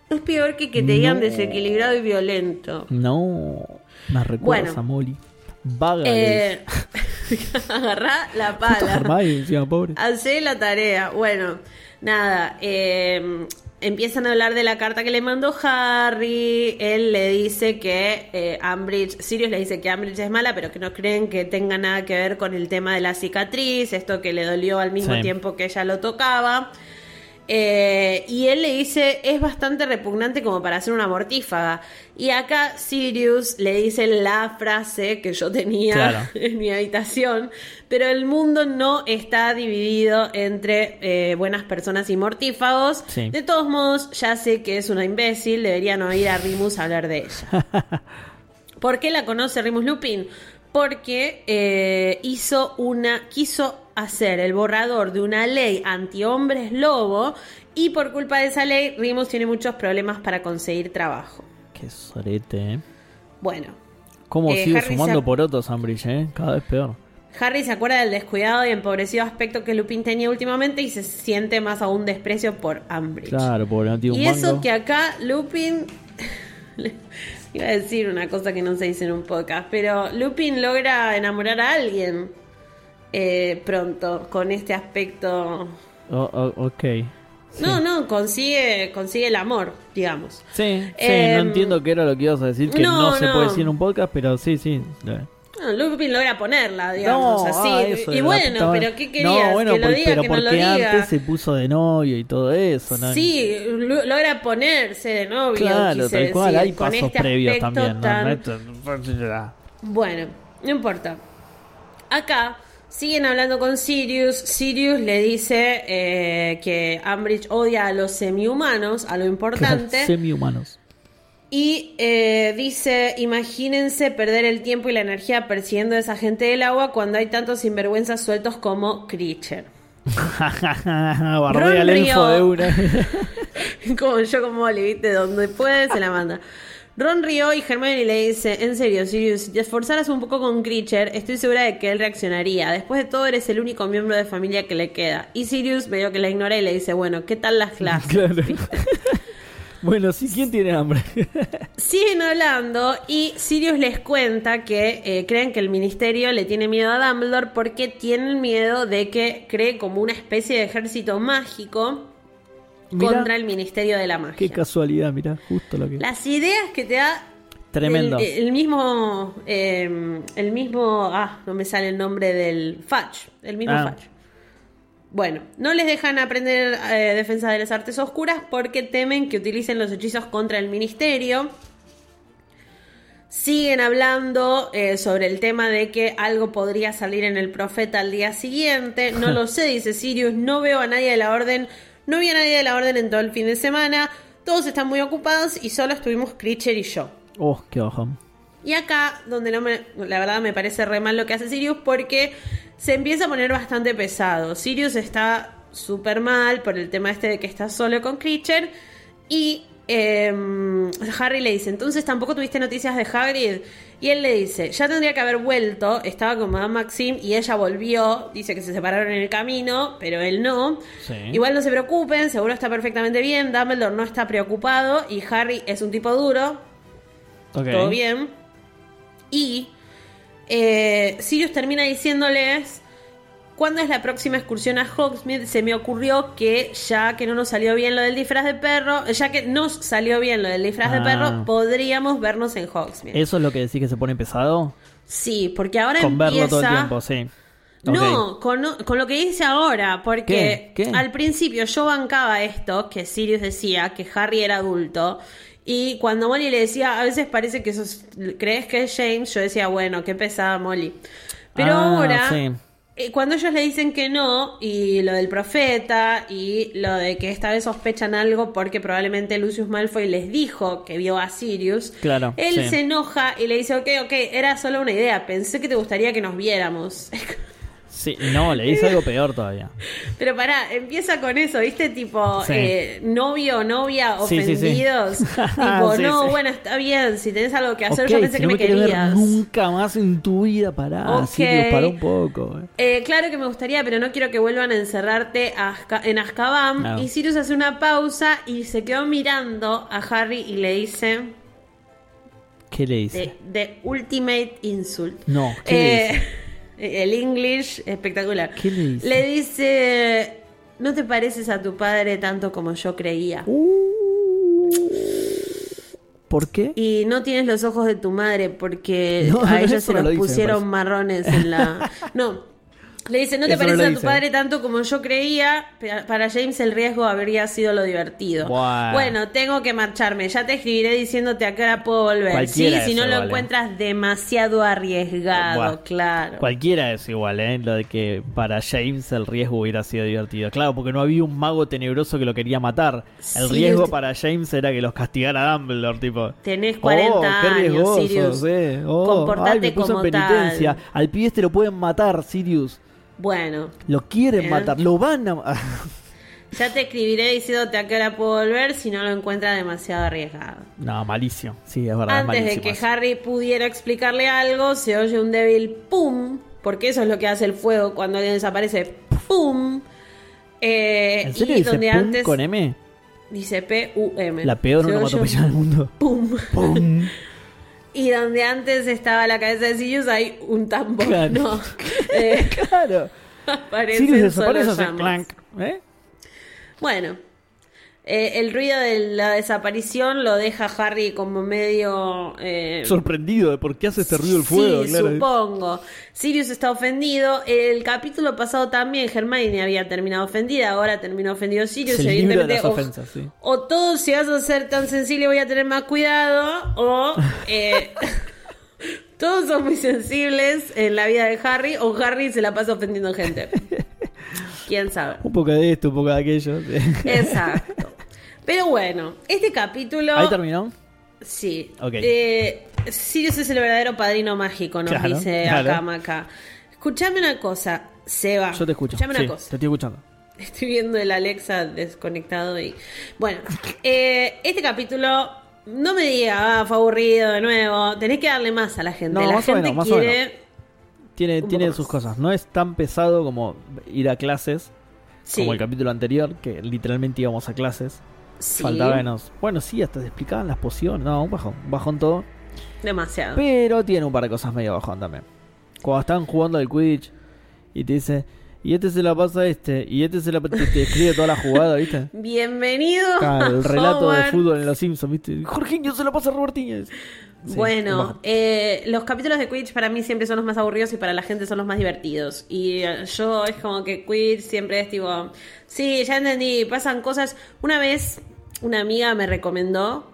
Es peor que que te digan No. desequilibrado y violento. No. Me recuerdas Bueno. a Molly. Vaga. Eh, agarrá la pala. Pobre. Hacé la tarea. Bueno, nada. eh, empiezan a hablar de la carta que le mandó Harry. Él le dice que eh, Ambridge, Sirius le dice que Ambridge es mala, pero que no creen que tenga nada que ver con el tema de la cicatriz, esto que le dolió al mismo Sí. tiempo que ella lo tocaba. Eh, y él le dice, es bastante repugnante como para hacer una mortífaga. Y acá Sirius le dice la frase que yo tenía Claro. en mi habitación, pero el mundo no está dividido entre eh, buenas personas y mortífagos. Sí. De todos modos, ya sé que es una imbécil, deberían oír a Rimus hablar de ella. ¿Por qué la conoce Remus Lupin? Porque eh, hizo una, quiso hacer el borrador de una ley anti-hombres lobo y por culpa de esa ley Remus tiene muchos problemas para conseguir trabajo. Qué sorete, eh. Bueno, ¿Cómo Eh, sigue Harry sumando se- por otros Ambridge, eh? Cada vez peor. Harry se acuerda del descuidado y empobrecido aspecto que Lupin tenía últimamente y se siente más aún desprecio por Umbridge. Claro, pobre, no tiene un Y eso mango. que acá Lupin. Iba a decir una cosa que no se dice en un podcast, pero Lupin logra enamorar a alguien eh, pronto con este aspecto. Oh, oh, ok. Sí. No, no, consigue, consigue el amor, digamos. Sí, sí, Em, no entiendo qué era lo que ibas a decir, que no, no, se no. puede decir en un podcast, pero sí, sí. No, Lupin logra ponerla, digamos, No, así. ah, eso y bueno, pero ¿qué querías? No, bueno, que lo diga, pero que no lo porque diga. antes se puso de novio y todo eso, ¿no? Sí, lo- logra ponerse de novio. claro, quise tal cual, decir, hay pasos este previos también, tan- Bueno, no importa. Acá siguen hablando con Sirius. Sirius le dice eh, que Umbridge odia a los semi-humanos, a lo importante. Semi-humanos. Y eh, dice, imagínense perder el tiempo y la energía persiguiendo a esa gente del agua cuando hay tantos sinvergüenzas sueltos como Creature. Bardea el Río. de una. como yo como Molly, ¿viste? Donde puede se la manda. Ron rió y Hermione le dice, en serio, Sirius, si te esforzaras un poco con Creature, estoy segura de que él reaccionaría. Después de todo, eres el único miembro de familia que le queda. Y Sirius veo que la ignora y le dice, bueno, ¿qué tal las clases? Claro. Bueno, sí, ¿quién tiene hambre? Siguen hablando y Sirius les cuenta que eh, creen que el ministerio le tiene miedo a Dumbledore porque tienen miedo de que cree como una especie de ejército mágico Mirá, contra el ministerio de la magia. Qué casualidad, mira, justo lo que. Las ideas que te da Tremendo. El, el mismo, eh, el mismo, ah, no me sale el nombre del Fudge, el mismo Ah. Fudge. Bueno, no les dejan aprender eh, defensa de las artes oscuras porque temen que utilicen los hechizos contra el ministerio. Siguen hablando eh, sobre el tema de que algo podría salir en el profeta al día siguiente. No lo sé, dice Sirius. No veo a nadie de la orden. No vi a nadie de la orden en todo el fin de semana. Todos están muy ocupados y solo estuvimos Creature y yo. Oh, qué bajón. Y acá, donde no me, la verdad me parece re mal lo que hace Sirius, porque se empieza a poner bastante pesado. Sirius está súper mal por el tema este de que está solo con Creature. Y eh, Harry le dice, entonces tampoco tuviste noticias de Hagrid. Y él le dice, ya tendría que haber vuelto, estaba con Madame Maxim y ella volvió, dice que se separaron en el camino, pero él no. Sí. Igual no se preocupen, seguro está perfectamente bien, Dumbledore no está preocupado y Harry es un tipo duro, todo bien. Y eh, Sirius termina diciéndoles, ¿cuándo es la próxima excursión a Hogsmeade? Se me ocurrió que ya que no nos salió bien lo del disfraz de perro, ya que nos salió bien lo del disfraz de Ah. perro, podríamos vernos en Hogsmeade. ¿Eso es lo que decís que se pone pesado? Sí, porque ahora Con verlo todo el tiempo, sí. No, con, con lo que dice ahora, porque ¿Qué? ¿Qué? al principio yo bancaba esto, que Sirius decía que Harry era adulto, y cuando Molly le decía, a veces parece que sos, crees que es James, yo decía, bueno, qué pesada Molly. Pero Ah, ahora, sí. Eh, cuando ellos le dicen que no, y lo del profeta, y lo de que esta vez sospechan algo porque probablemente Lucius Malfoy les dijo que vio a Sirius, Claro, él sí. se enoja y le dice, ok, ok, era solo una idea, pensé que te gustaría que nos viéramos. Sí, no, le hice algo peor todavía. Pero pará, empieza con eso, ¿viste? Tipo, Sí. eh, novio o novia Sí, sí, sí. ofendidos. tipo, Sí, no, bueno, está bien, si tenés algo que hacer, yo pensé si que no me ver querías. nunca más en tu vida, pará. Ok. Sirius, pará un poco. eh. Eh, claro que me gustaría, pero no quiero que vuelvan a encerrarte a en Azkaban. No. Y Sirius hace una pausa y se quedó mirando a Harry y le dice ¿Qué le dice? The, the Ultimate Insult. No, ¿qué le Eh, dice? El English espectacular. ¿Qué le dice? Le dice, no te pareces a tu padre tanto como yo creía. Uh, ¿Por qué? Y no tienes los ojos de tu madre porque No, a ella se los lo pusieron marrones en la... No. Le dice, no te Eso pareces a tu dice. padre tanto como yo creía. Para James el riesgo habría sido lo divertido. Bueno, tengo que marcharme. Ya te escribiré diciénode a qué hora puedo volver. Cualquiera sí, si no lo vale. encuentras demasiado arriesgado, claro. Cualquiera es igual, ¿eh? Lo de que para James el riesgo hubiera sido divertido. Claro, porque no había un mago tenebroso que lo quería matar. El Sí, riesgo usted- para James era que los castigara Dumbledore, tipo. Tenés 40 oh, qué años, riesgosos, Sirius. eh. Oh, Comportate ay, me puso como en penitencia. tal. Al pibe este lo pueden matar, Sirius. Bueno, Lo quieren Eh. matar, lo van a... ya te escribiré diciéndote a qué hora puedo volver si no lo encuentras demasiado arriesgado. no, malísimo. Sí, es verdad, es Antes de malísimo que. Harry pudiera explicarle algo, se oye un débil pum, porque eso es lo que hace el fuego cuando alguien desaparece. Pum. Eh, ¿En serio y dice donde pum antes con M? dice P-U-M. La peor onomatopeya del mundo. Pum. Pum. Y donde antes estaba la cabeza de Sirius hay un tambor. Claro. No. Eh, claro. Sirius desaparece, clank. ¿Eh? Bueno, eh, el ruido de la desaparición lo deja Harry como medio... eh, Sorprendido de por qué hace este ruido el fuego, sí, claro. supongo. Sirius está ofendido. El capítulo pasado también Hermione había terminado ofendida. Ahora terminó ofendido Sirius. Es el libro de las o- ofensas, sí. o todo si vas a ser tan sensible voy a tener más cuidado. O eh, todos son muy sensibles en la vida de Harry. O Harry se la pasa ofendiendo gente. ¿Quién sabe? Un poco de esto, un poco de aquello. Exacto. Pero bueno, este capítulo... Ahí terminó. Sí. Ok. Eh, Sirius es el verdadero padino mágico, nos Claro, dice claro. acá Maca. Escuchame una cosa, Seba. Yo te escucho. Escuchame Sí, una cosa. Te estoy escuchando. Estoy viendo el Alexa desconectado y. Bueno, eh, este capítulo no me diga, ah, fue aburrido de nuevo. Tenés que darle más a la gente. No, la más o gente menos, más o quiere. Tiene, tiene sus más. cosas. No es tan pesado como ir a clases, Sí, como el capítulo anterior, que literalmente íbamos a clases. Sí, Faltaba que nos... Bueno, sí, hasta te explicaban las pociones. No, un bajón. Un bajón todo. demasiado. Pero tiene un par de cosas medio bajón también. Cuando están jugando al Quidditch y te dice, y este se la pasa a este, y este se la te, te escribe toda la jugada, ¿viste? Bienvenido Claro, el relato de Hogwarts. fútbol en los Simpsons, ¿viste? Jorginho se la pasa a Robertinho. Sí, bueno, eh, los capítulos de Quidditch para mí siempre son los más aburridos y para la gente son los más divertidos. Y eh, yo es como que Quidditch siempre es tipo, sí, ya entendí, pasan cosas. Una vez una amiga me recomendó,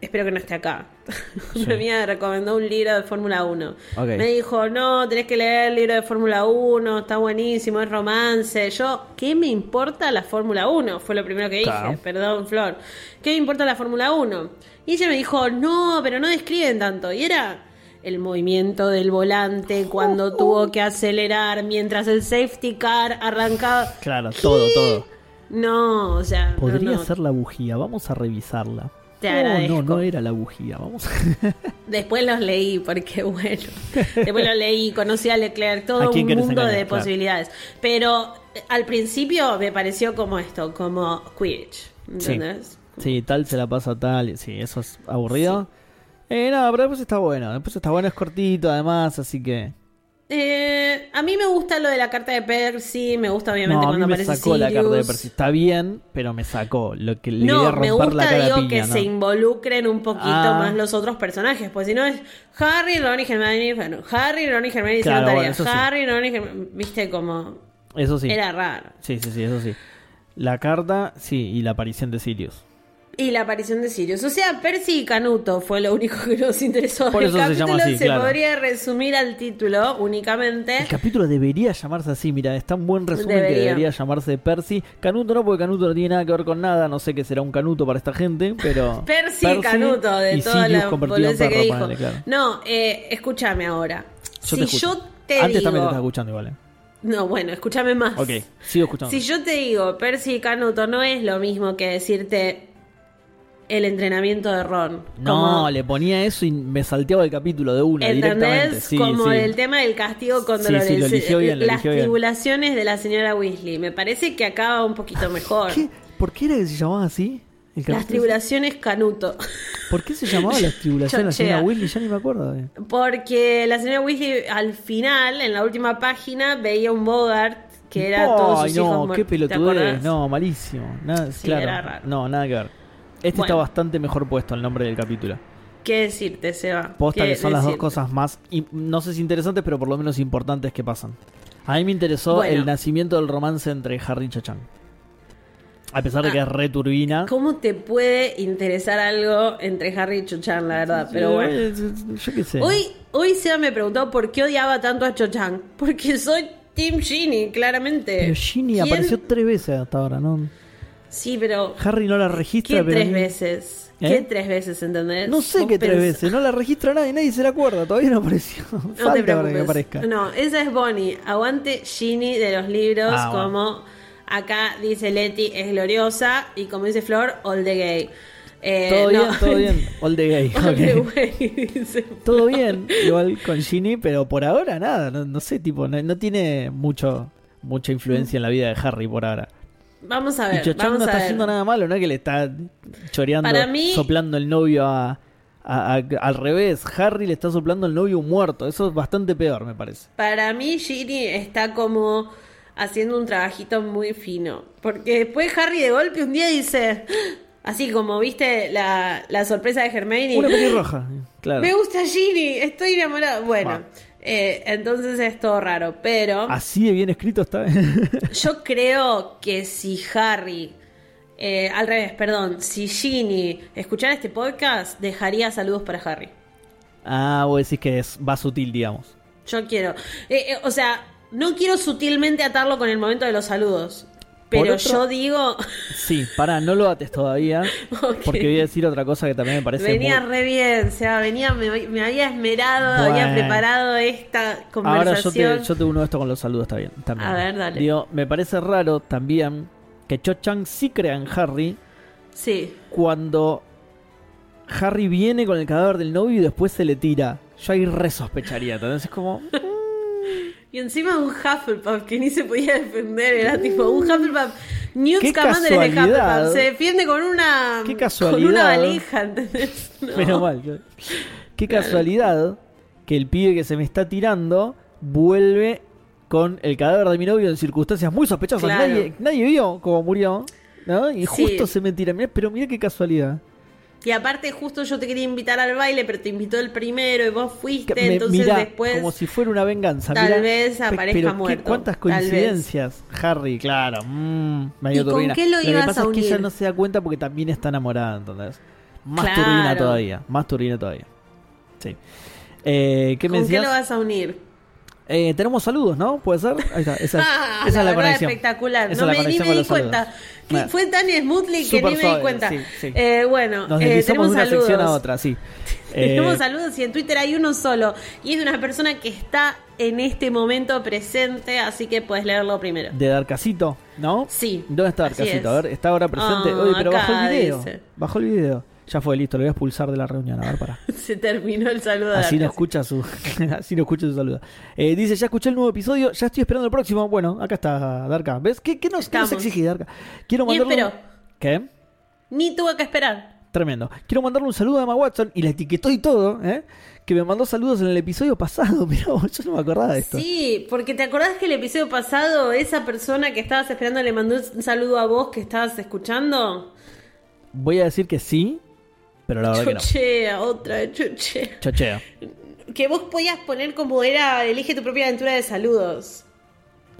espero que no esté acá, Sí. una amiga me recomendó un libro de Fórmula 1. Ok. Me dijo, no, tenés que leer el libro de Fórmula 1, está buenísimo, es romance. Yo, ¿qué me importa la Fórmula 1? Fue lo primero que dije, perdón, Flor. ¿Qué me importa la Fórmula 1? Y ella me dijo, no, pero no describen tanto. Y era el movimiento del volante cuando tuvo que acelerar mientras el safety car arrancaba. Claro, todo, todo. No, o sea, no, Podría no. ser la bujía, vamos a revisarla. Te no, agradezco. no, no era la bujía, vamos. Después los leí, porque bueno, después los leí, conocí a Leclerc, ¿A todo un mundo engañar? de Claro. posibilidades. Pero eh, al principio me pareció como esto, como Quidditch, ¿entendés? Sí, tal se la pasa tal, sí, eso es aburrido. Eh, no, pero después está bueno, después está bueno, es cortito además, así que... Eh, a mí me gusta lo de la carta de Percy, me gusta obviamente No, a mí cuando me aparece sacó la carta de. Percy, está bien, pero me sacó, lo que le No, me la gusta, cara digo, piña, que ¿no? se involucren un poquito Ah. más los otros personajes, pues si no es Harry, Ron y Hermione, bueno, Harry, Ron y Hermione Claro, tarea, bueno, eso sí. Harry, Ron y Hermione, viste como Eso sí. era raro. Sí, sí, sí, eso sí. La carta, sí, y la aparición de Sirius. Y la aparición de Sirius. O sea, Percy y Canuto fue lo único que nos interesó. Por El eso se capítulo llama así, se claro. podría resumir al título únicamente. El capítulo debería llamarse así, mira, es tan buen resumen que Debería. llamarse Percy. Canuto no, porque Canuto no tiene nada que ver con nada, no sé qué será un Canuto para esta gente, pero... Percy y Canuto, de toda Sirius la convertido en boludeces que dijo. ponele, claro. No, eh, escúchame ahora. Yo si yo te Antes digo... también te estaba escuchando igual, eh. No, bueno, escúchame más. Ok, sigo escuchando. Si yo te digo Percy y Canuto, no es lo mismo que decirte el entrenamiento de Ron. No, Como- le ponía eso y me salteaba el capítulo de una directamente. ¿Entendés? Sí, Como sí. el tema del castigo con Dolores. sí, lo eligió bien, lo Las eligió bien. tribulaciones de la señora Weasley. Me parece que acaba un poquito mejor. ¿Qué? ¿Por qué era que se llamaba así? Las tribulaciones Canuto. ¿Por qué se llamaba las tribulaciones de la señora Willy? Ya ni me acuerdo. eh. Porque la señora Weasley al final, en la última página, veía un Bogart que era todos Ay, sus no, hijos qué muertos. ¿Te pelotudez. No, malísimo. Nada, Sí, claro. era raro. No, nada que ver. Este está bastante mejor puesto el nombre del capítulo. ¿Qué decirte, Seba? Posta ¿Qué que son las dos cosas más, no sé si interesantes, pero por lo menos importantes que pasan. A mí me interesó Bueno. el nacimiento del romance entre Harry y Chachan. A pesar de que Ah. es re turbina. ¿Cómo te puede interesar algo entre Harry y Cho-Chang, la verdad? Pero bueno. Yo qué sé. Hoy, hoy Seba me preguntó por qué odiaba tanto a Cho-Chang. Porque soy Team Ginny, claramente. Pero Ginny apareció tres veces hasta ahora, ¿no? Sí, pero. Harry no la registra, ¿Qué pero. tres ni- veces? ¿Eh? ¿Qué tres veces, entendés? No sé qué tres veces, no la registra nadie, nadie se la acuerda, todavía no apareció. No Falta te para que aparezca. No, esa es Bonnie. Aguante Ginny de los libros, Ah, bueno. como acá dice Leti, es gloriosa. Y como dice Flor, all the gay. Eh, Todo no. bien, todo bien. All the gay. All the ok. way, dice Todo bien, igual con Ginny, pero por ahora nada, no, no sé, tipo, no, no tiene mucho mucha influencia en la vida de Harry por ahora. Vamos a Y ver, Cho-Chang vamos no a está ver. haciendo nada malo, no es que le está choreando, mí- soplando el novio a, a- a- al revés. Harry le está soplando el novio muerto, eso es bastante peor, me parece. Para mí, Ginny está como haciendo un trabajito muy fino. Porque después Harry de golpe un día dice, así como viste la, la sorpresa de Hermione. Una pelirroja, claro. Me gusta Ginny, estoy enamorado. Bueno. Eh, entonces es todo raro. Pero Así de bien escrito está. yo creo que si Harry, eh, al revés, perdón, si Ginny escuchara este podcast, dejaría saludos para Harry. ah, vos decís que es, va sutil, digamos. Yo quiero. eh, eh, o sea, no quiero sutilmente atarlo con el momento de los saludos. Pero otro- yo digo. Sí, pará, no lo ates todavía, porque voy a decir otra cosa que también me parece venía muy- re bien, o sea, venía, me, me había esmerado, Bueno. había preparado esta Ahora yo conversación. te, yo te uno esto con los saludos, está bien. También. A ver, dale. Digo, me parece raro también que Cho Chang sí crea en Harry Sí, cuando Harry viene con el cadáver del novio y después se le tira. Yo ahí re sospecharía. Entonces es como. Y encima un Hufflepuff que ni se podía defender. Era tipo un Hufflepuff. Newt Scamander es de. Hufflepuff. Se defiende con una. Qué Con casualidad. una valija, ¿entendés? No. Menos mal. Qué casualidad que el pibe que se me está tirando vuelve con el cadáver de mi novio en circunstancias muy sospechosas. Claro. Nadie, nadie vio cómo murió. ¿no? Y Sí. justo se me tira. Mirá, pero mira qué casualidad. Y aparte, justo yo te quería invitar al baile, pero te invitó el primero y vos fuiste. Que me- entonces mirá, después. como si fuera una venganza. tal mirá. vez aparezca pero qué- muerto, cuántas coincidencias. Harry, claro. mm, medio ¿Y con turbina. qué lo que ibas pasa a es que ella no se da cuenta porque también está enamorada, entonces. Más Claro. turbina todavía. Más turbina todavía. Sí. Eh, ¿Qué me ¿Con qué lo vas a unir? Eh, tenemos saludos, ¿no? ¿Puede ser? Ahí está. Esa, es- Ah, esa es la conexión. espectacular. Esa no la me, ni me di cuenta. Fue tan smoothly que Súper ni me di cuenta. sí, sí. Eh, bueno, Nos eh, tenemos de una saludos. sección a otra, sí. Eh, Tenemos saludos y en Twitter hay uno solo. Y es de una persona que está en este momento presente, así que puedes leerlo primero. de Darcasito, ¿no? Sí. ¿Dónde está así Darcasito? A ver, está ahora presente. Ah, Oye, pero bajó el video. dice. Bajó el video. Ya fue, listo, lo voy a expulsar de la reunión. A ver, para. Se terminó el saludo Así no escucha su, así no escucha su saludo. Eh, dice, ya escuché el nuevo episodio, ya estoy esperando el próximo. Bueno, acá está Darka. ¿Ves? ¿Qué, qué nos, qué nos exige Darka? Quiero mandarle... esperó. ¿Qué? Ni tuvo que esperar. Tremendo. Quiero mandarle un saludo a Emma Watson y la etiquetó y todo, ¿eh? Que me mandó saludos en el episodio pasado. Mirá, vos, yo no me acordaba de esto. Sí, porque te acordás que el episodio pasado esa persona que estabas esperando le mandó un saludo a vos que estabas escuchando. Voy a decir que sí, pero la verdad que no. Chochea, otra chochea. Chocheo. Que vos podías poner como era, elige tu propia aventura de saludos.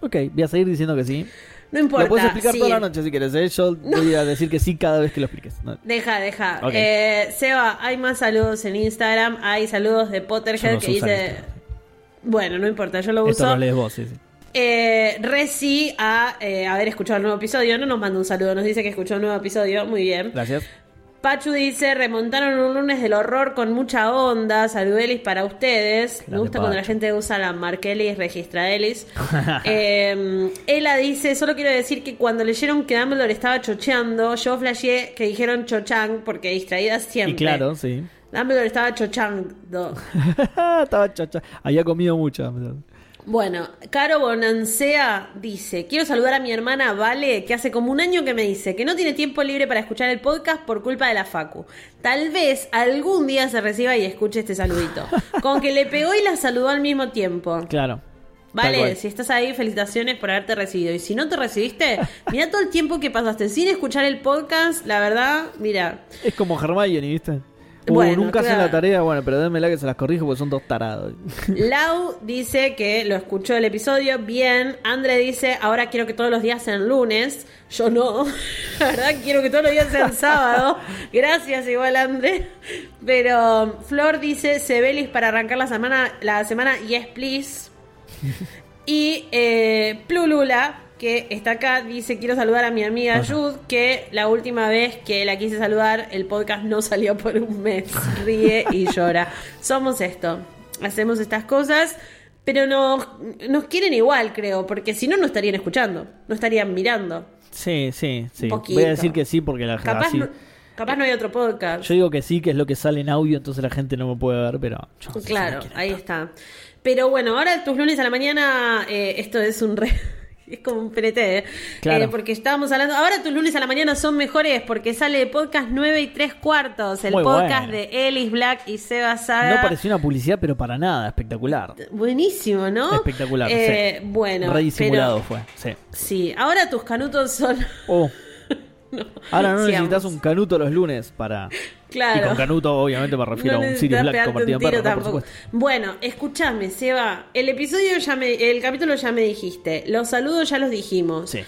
Ok, voy a seguir diciendo que sí. No importa. Lo puedes explicar sí. toda la noche si quieres, ¿eh? Yo voy a decir que sí cada vez que lo expliques. No, Deja, deja. Ok. Eh, Seba, hay más saludos en Instagram. Hay saludos de Potterhead no que dice. Bueno, no importa, yo lo Esto uso. lo lees vos, sí, sí. Eh, Reci a eh, haber escuchado el nuevo episodio. No nos manda un saludo, nos dice que escuchó el nuevo episodio. Muy bien. Gracias. Pachu dice, remontaron un lunes del horror con mucha onda. Saludelis para ustedes. Me gusta cuando la gente usa la Markelis Registraelis. eh, Ela dice, solo quiero decir que cuando leyeron que Dumbledore estaba chocheando, yo flasheé que dijeron chochang porque distraída siempre. Y claro, sí. Dumbledore estaba chochando. Estaba chacha. Había comido mucho. Bueno, Caro Bonancea dice, quiero saludar a mi hermana Vale, que hace como un año que me dice que no tiene tiempo libre para escuchar el podcast por culpa de la Facu. Tal vez algún día se reciba y escuche este saludito. Con que le pegó y la saludó al mismo tiempo. Claro. Vale, si estás ahí, felicitaciones por haberte recibido. Y si no te recibiste, mira todo el tiempo que pasaste sin escuchar el podcast, la verdad, mira. Es como Hermione, ¿viste? Uh, Bueno, nunca hacen claro. la tarea, bueno, pero démela que se las corrijo porque son dos tarados. Lau dice que lo escuchó el episodio bien. Andre dice, ahora quiero que todos los días sean lunes. Yo no. La verdad, quiero que todos los días sean sábado. Gracias, igual, Andre. Pero Flor dice, Sebelis para arrancar la semana, la semana Yes, please. Y eh, Plulula, que está acá, dice, quiero saludar a mi amiga. Jud, que la última vez que la quise saludar, el podcast no salió por un mes. Ríe y llora. Somos esto. Hacemos estas cosas, pero nos, nos quieren igual, creo, porque si no, no estarían escuchando, no estarían mirando. Sí, sí, sí. Voy a decir que sí porque la Capaz, así- no, capaz no hay otro podcast. Yo digo que sí, que es lo que sale en audio, entonces la gente no me puede ver, pero... yo no sé si Claro, ahí está. Pero bueno, ahora tus lunes a la mañana, eh, esto es un re... Es como un PNT, ¿eh? Claro. Eh, porque estábamos hablando. Ahora tus lunes a la mañana son mejores porque sale podcast 9 y 3 cuartos. El Muy podcast bueno. de Ellis Black y Seba Saga. No pareció una publicidad, pero para nada, espectacular. Buenísimo, ¿no? Espectacular, Eh, sí. Bueno. Re disimulado pero- fue, sí. Sí, ahora tus canutos son. Oh. Ahora no necesitas un canuto los lunes para... Claro. Y con canuto obviamente me refiero No a un Sirius Black convertido en perro, ¿no? por tampoco. supuesto. Bueno, escúchame, Seba. El episodio ya me, el capítulo ya me dijiste. Los saludos ya los dijimos. Sí.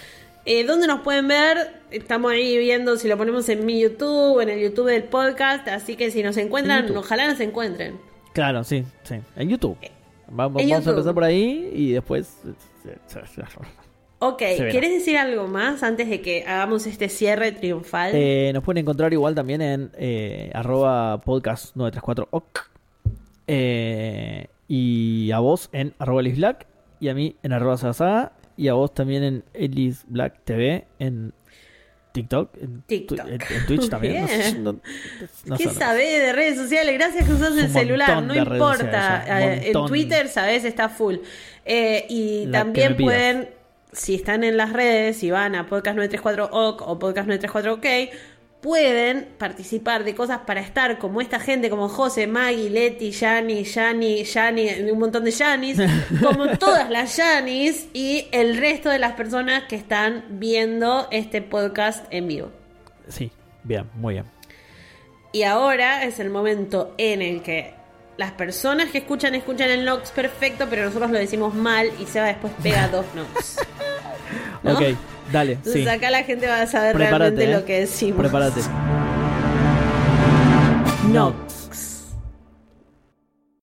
Eh, ¿Dónde nos pueden ver? Estamos ahí viendo si lo ponemos en mi YouTube, en el YouTube del podcast. Así que si nos En encuentran, ojalá nos encuentren. Claro, sí, sí. En YouTube. Vamos, en vamos a empezar por ahí y después... Ok. ¿quieres decir algo más antes de que hagamos este cierre triunfal? Eh, nos pueden encontrar igual también en eh, arroba podcast 934oc. Eh, y a vos en arroba Black. Y a mí en arroba Y a vos también en Elis Black TV en TikTok, en, TikTok. tu- en- en Twitch también. No, Bien. no- no ¿Qué sabés de redes sociales? Gracias que usas el celular, no importa. Eh, en. Twitter, sabes, está full. Y La también pueden, si están en las redes, si van a Podcast 934 OC o Podcast 934 OK, pueden participar de cosas para estar como esta gente, como José, Maggie, Leti, Yani, Yani, Yani, un montón de Yanis, como todas las Yanis y el resto de las personas que están viendo este podcast en vivo. Sí, bien, muy bien. Y ahora es el momento en el que las personas que escuchan, escuchan el Nox perfecto, pero nosotros lo decimos mal y Seba después pega dos Nox. ¿No? Ok, dale, Entonces sí. acá la gente va a saber Prepárate, realmente eh. lo que decimos. Prepárate. Nox.